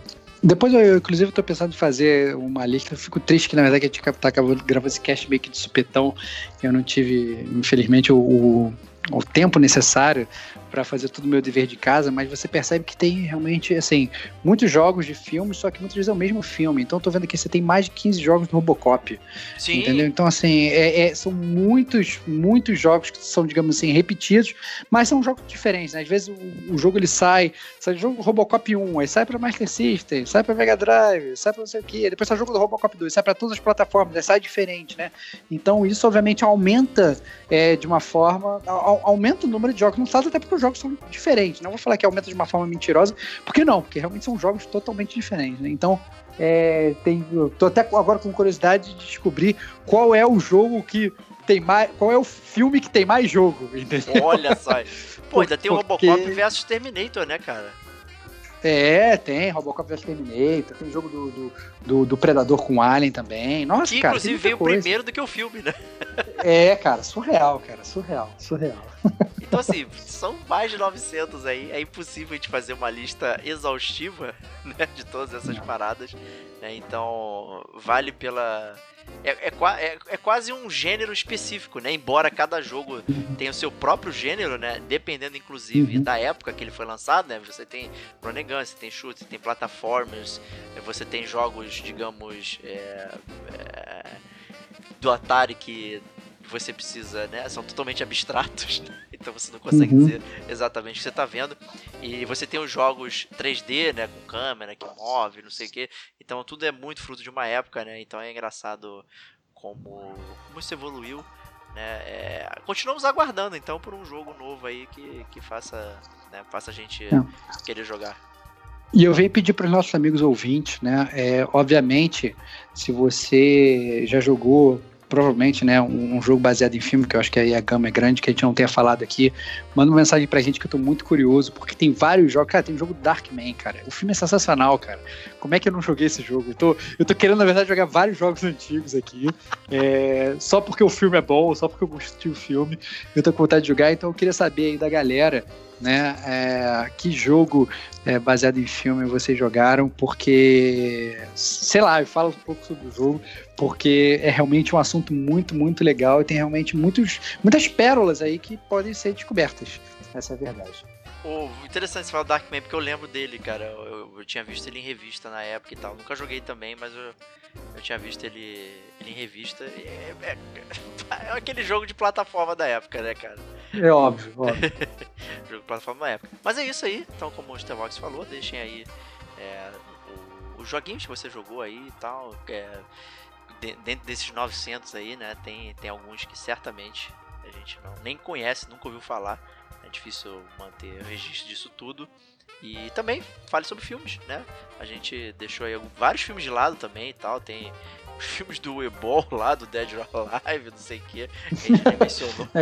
Depois eu, inclusive, tô pensando em fazer uma lista. Eu fico triste que, na verdade, a gente tá acabando gravando esse cast meio que de supetão. Eu não tive, infelizmente, o, o- o tempo necessário para fazer todo o meu dever de casa, mas você percebe que tem realmente, assim, muitos jogos de filmes, só que muitas vezes é o mesmo filme. Então, eu tô vendo aqui, você tem mais de 15 jogos do Robocop.
Sim.
Entendeu? Então, assim, é, é, são muitos, muitos jogos que são, digamos assim, repetidos, mas são jogos diferentes, né? Às vezes o, o jogo ele sai, sai o jogo Robocop 1, aí sai pra Master System, sai pra Mega Drive, sai pra não sei o quê, depois sai o jogo do Robocop 2, sai pra todas as plataformas, aí sai diferente, né? Então, isso obviamente aumenta é, de uma forma, a, aumenta o número de jogos lançados, até porque os jogos são diferentes. Não vou falar que aumenta de uma forma mentirosa, porque não, porque realmente são jogos totalmente diferentes, né? Então, é, tem, tô até agora com curiosidade de descobrir qual é o jogo que tem mais. Qual é o filme que tem mais jogo, entendeu?
Olha só. Pô, ainda tem o
Porque-
Robocop versus Terminator, né, cara?
É, tem Robocop vs Terminator, tem jogo do, do, do, do Predador com Alien também. Nossa,
Que
cara,
inclusive veio
coisa.
primeiro do que o filme, né?
É, cara, surreal, cara, surreal, surreal.
Então, assim, são mais de 900 aí. É impossível a gente fazer uma lista exaustiva, né, de todas essas
Não.
paradas. né? Então, vale pela. É, é, é- é quase um gênero específico, né? Embora cada jogo tenha o seu próprio gênero, né? Dependendo, inclusive,
Uhum.
da época que ele foi lançado, né? Você tem run gun, você tem shoot, você tem plataformas, eh, você tem jogos, digamos, é, do Atari que você precisa, né? São totalmente abstratos, né? então você não consegue
Uhum.
dizer exatamente o que você tá vendo. E você tem os jogos 3D, né? Com câmera que move, não sei o que. Então tudo é muito fruto de uma época, né? Então é engraçado como, como isso evoluiu. Né? É, continuamos aguardando então por um jogo novo aí que, que faça, né, faça a gente
Não.
querer jogar.
E eu venho pedir para os nossos amigos ouvintes, né? É, obviamente, se você já jogou, provavelmente, né, um, um jogo baseado em filme, que eu acho que aí a gama é grande, que a gente não tenha falado aqui, manda uma mensagem pra gente que eu tô muito curioso, porque tem vários jogos. Cara, tem o jogo Darkman, cara. O filme é sensacional, cara. Como é que eu não joguei esse jogo? Eu tô, eu tô querendo, na verdade, jogar vários jogos antigos aqui. é, só porque o filme é bom, só porque eu gostei do filme. Eu tô com vontade de jogar, então eu queria saber aí da galera, né? é, que jogo é, baseado em filme vocês jogaram, porque, sei lá, eu falo um pouco sobre o jogo, porque é realmente um assunto muito, muito legal e tem realmente muitos, muitas pérolas aí que podem ser descobertas. Essa é a verdade.
Pô, interessante você falar do Darkman, porque eu lembro dele, cara. Eu, eu- tinha visto ele em revista na época e tal. Nunca joguei também, mas eu, eu tinha visto ele, ele em revista. É, é- é aquele jogo de plataforma da época, né, cara?
É óbvio, óbvio.
Jogo de plataforma da época. Mas é isso aí. Então, como o Stevox falou, deixem aí é, o- os joguinhos que você jogou aí e tal. é, de- dentro desses 900 aí, né, tem, tem alguns que certamente a gente não, nem conhece, nunca ouviu falar. É difícil manter registro disso tudo. E também fale sobre filmes, né? A gente deixou aí vários filmes de lado também e tal. Tem os filmes do Ebol lá, do Dead or Alive, não sei o que, a gente nem mencionou.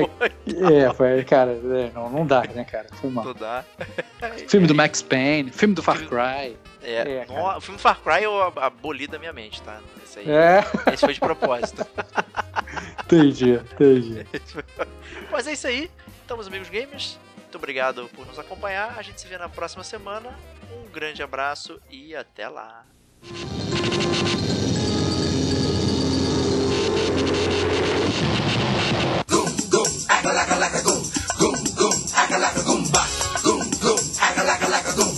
É, foi, cara, é, não, não dá, né, cara? Foi mal.
Não dá.
Filme do Max Payne, filme do Far Cry.
É,
É,
no- o filme Far Cry eu ab- aboli da minha mente, tá? Esse aí.
É,
Esse foi de propósito.
entendi, entendi.
Mas é isso aí. Então, meus amigos gamers, muito obrigado por nos acompanhar. A gente se vê na próxima semana. Um grande abraço e até lá.
goom, aka laka laka goom, goom goom, aka laka goom ba, goom goom, aka laka laka goom.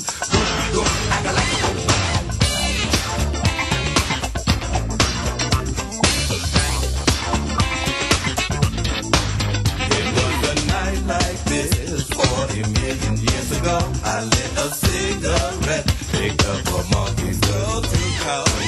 It was a night
like this for a million years ago. I lit a cigarette, picked up a monkey's girl
to call.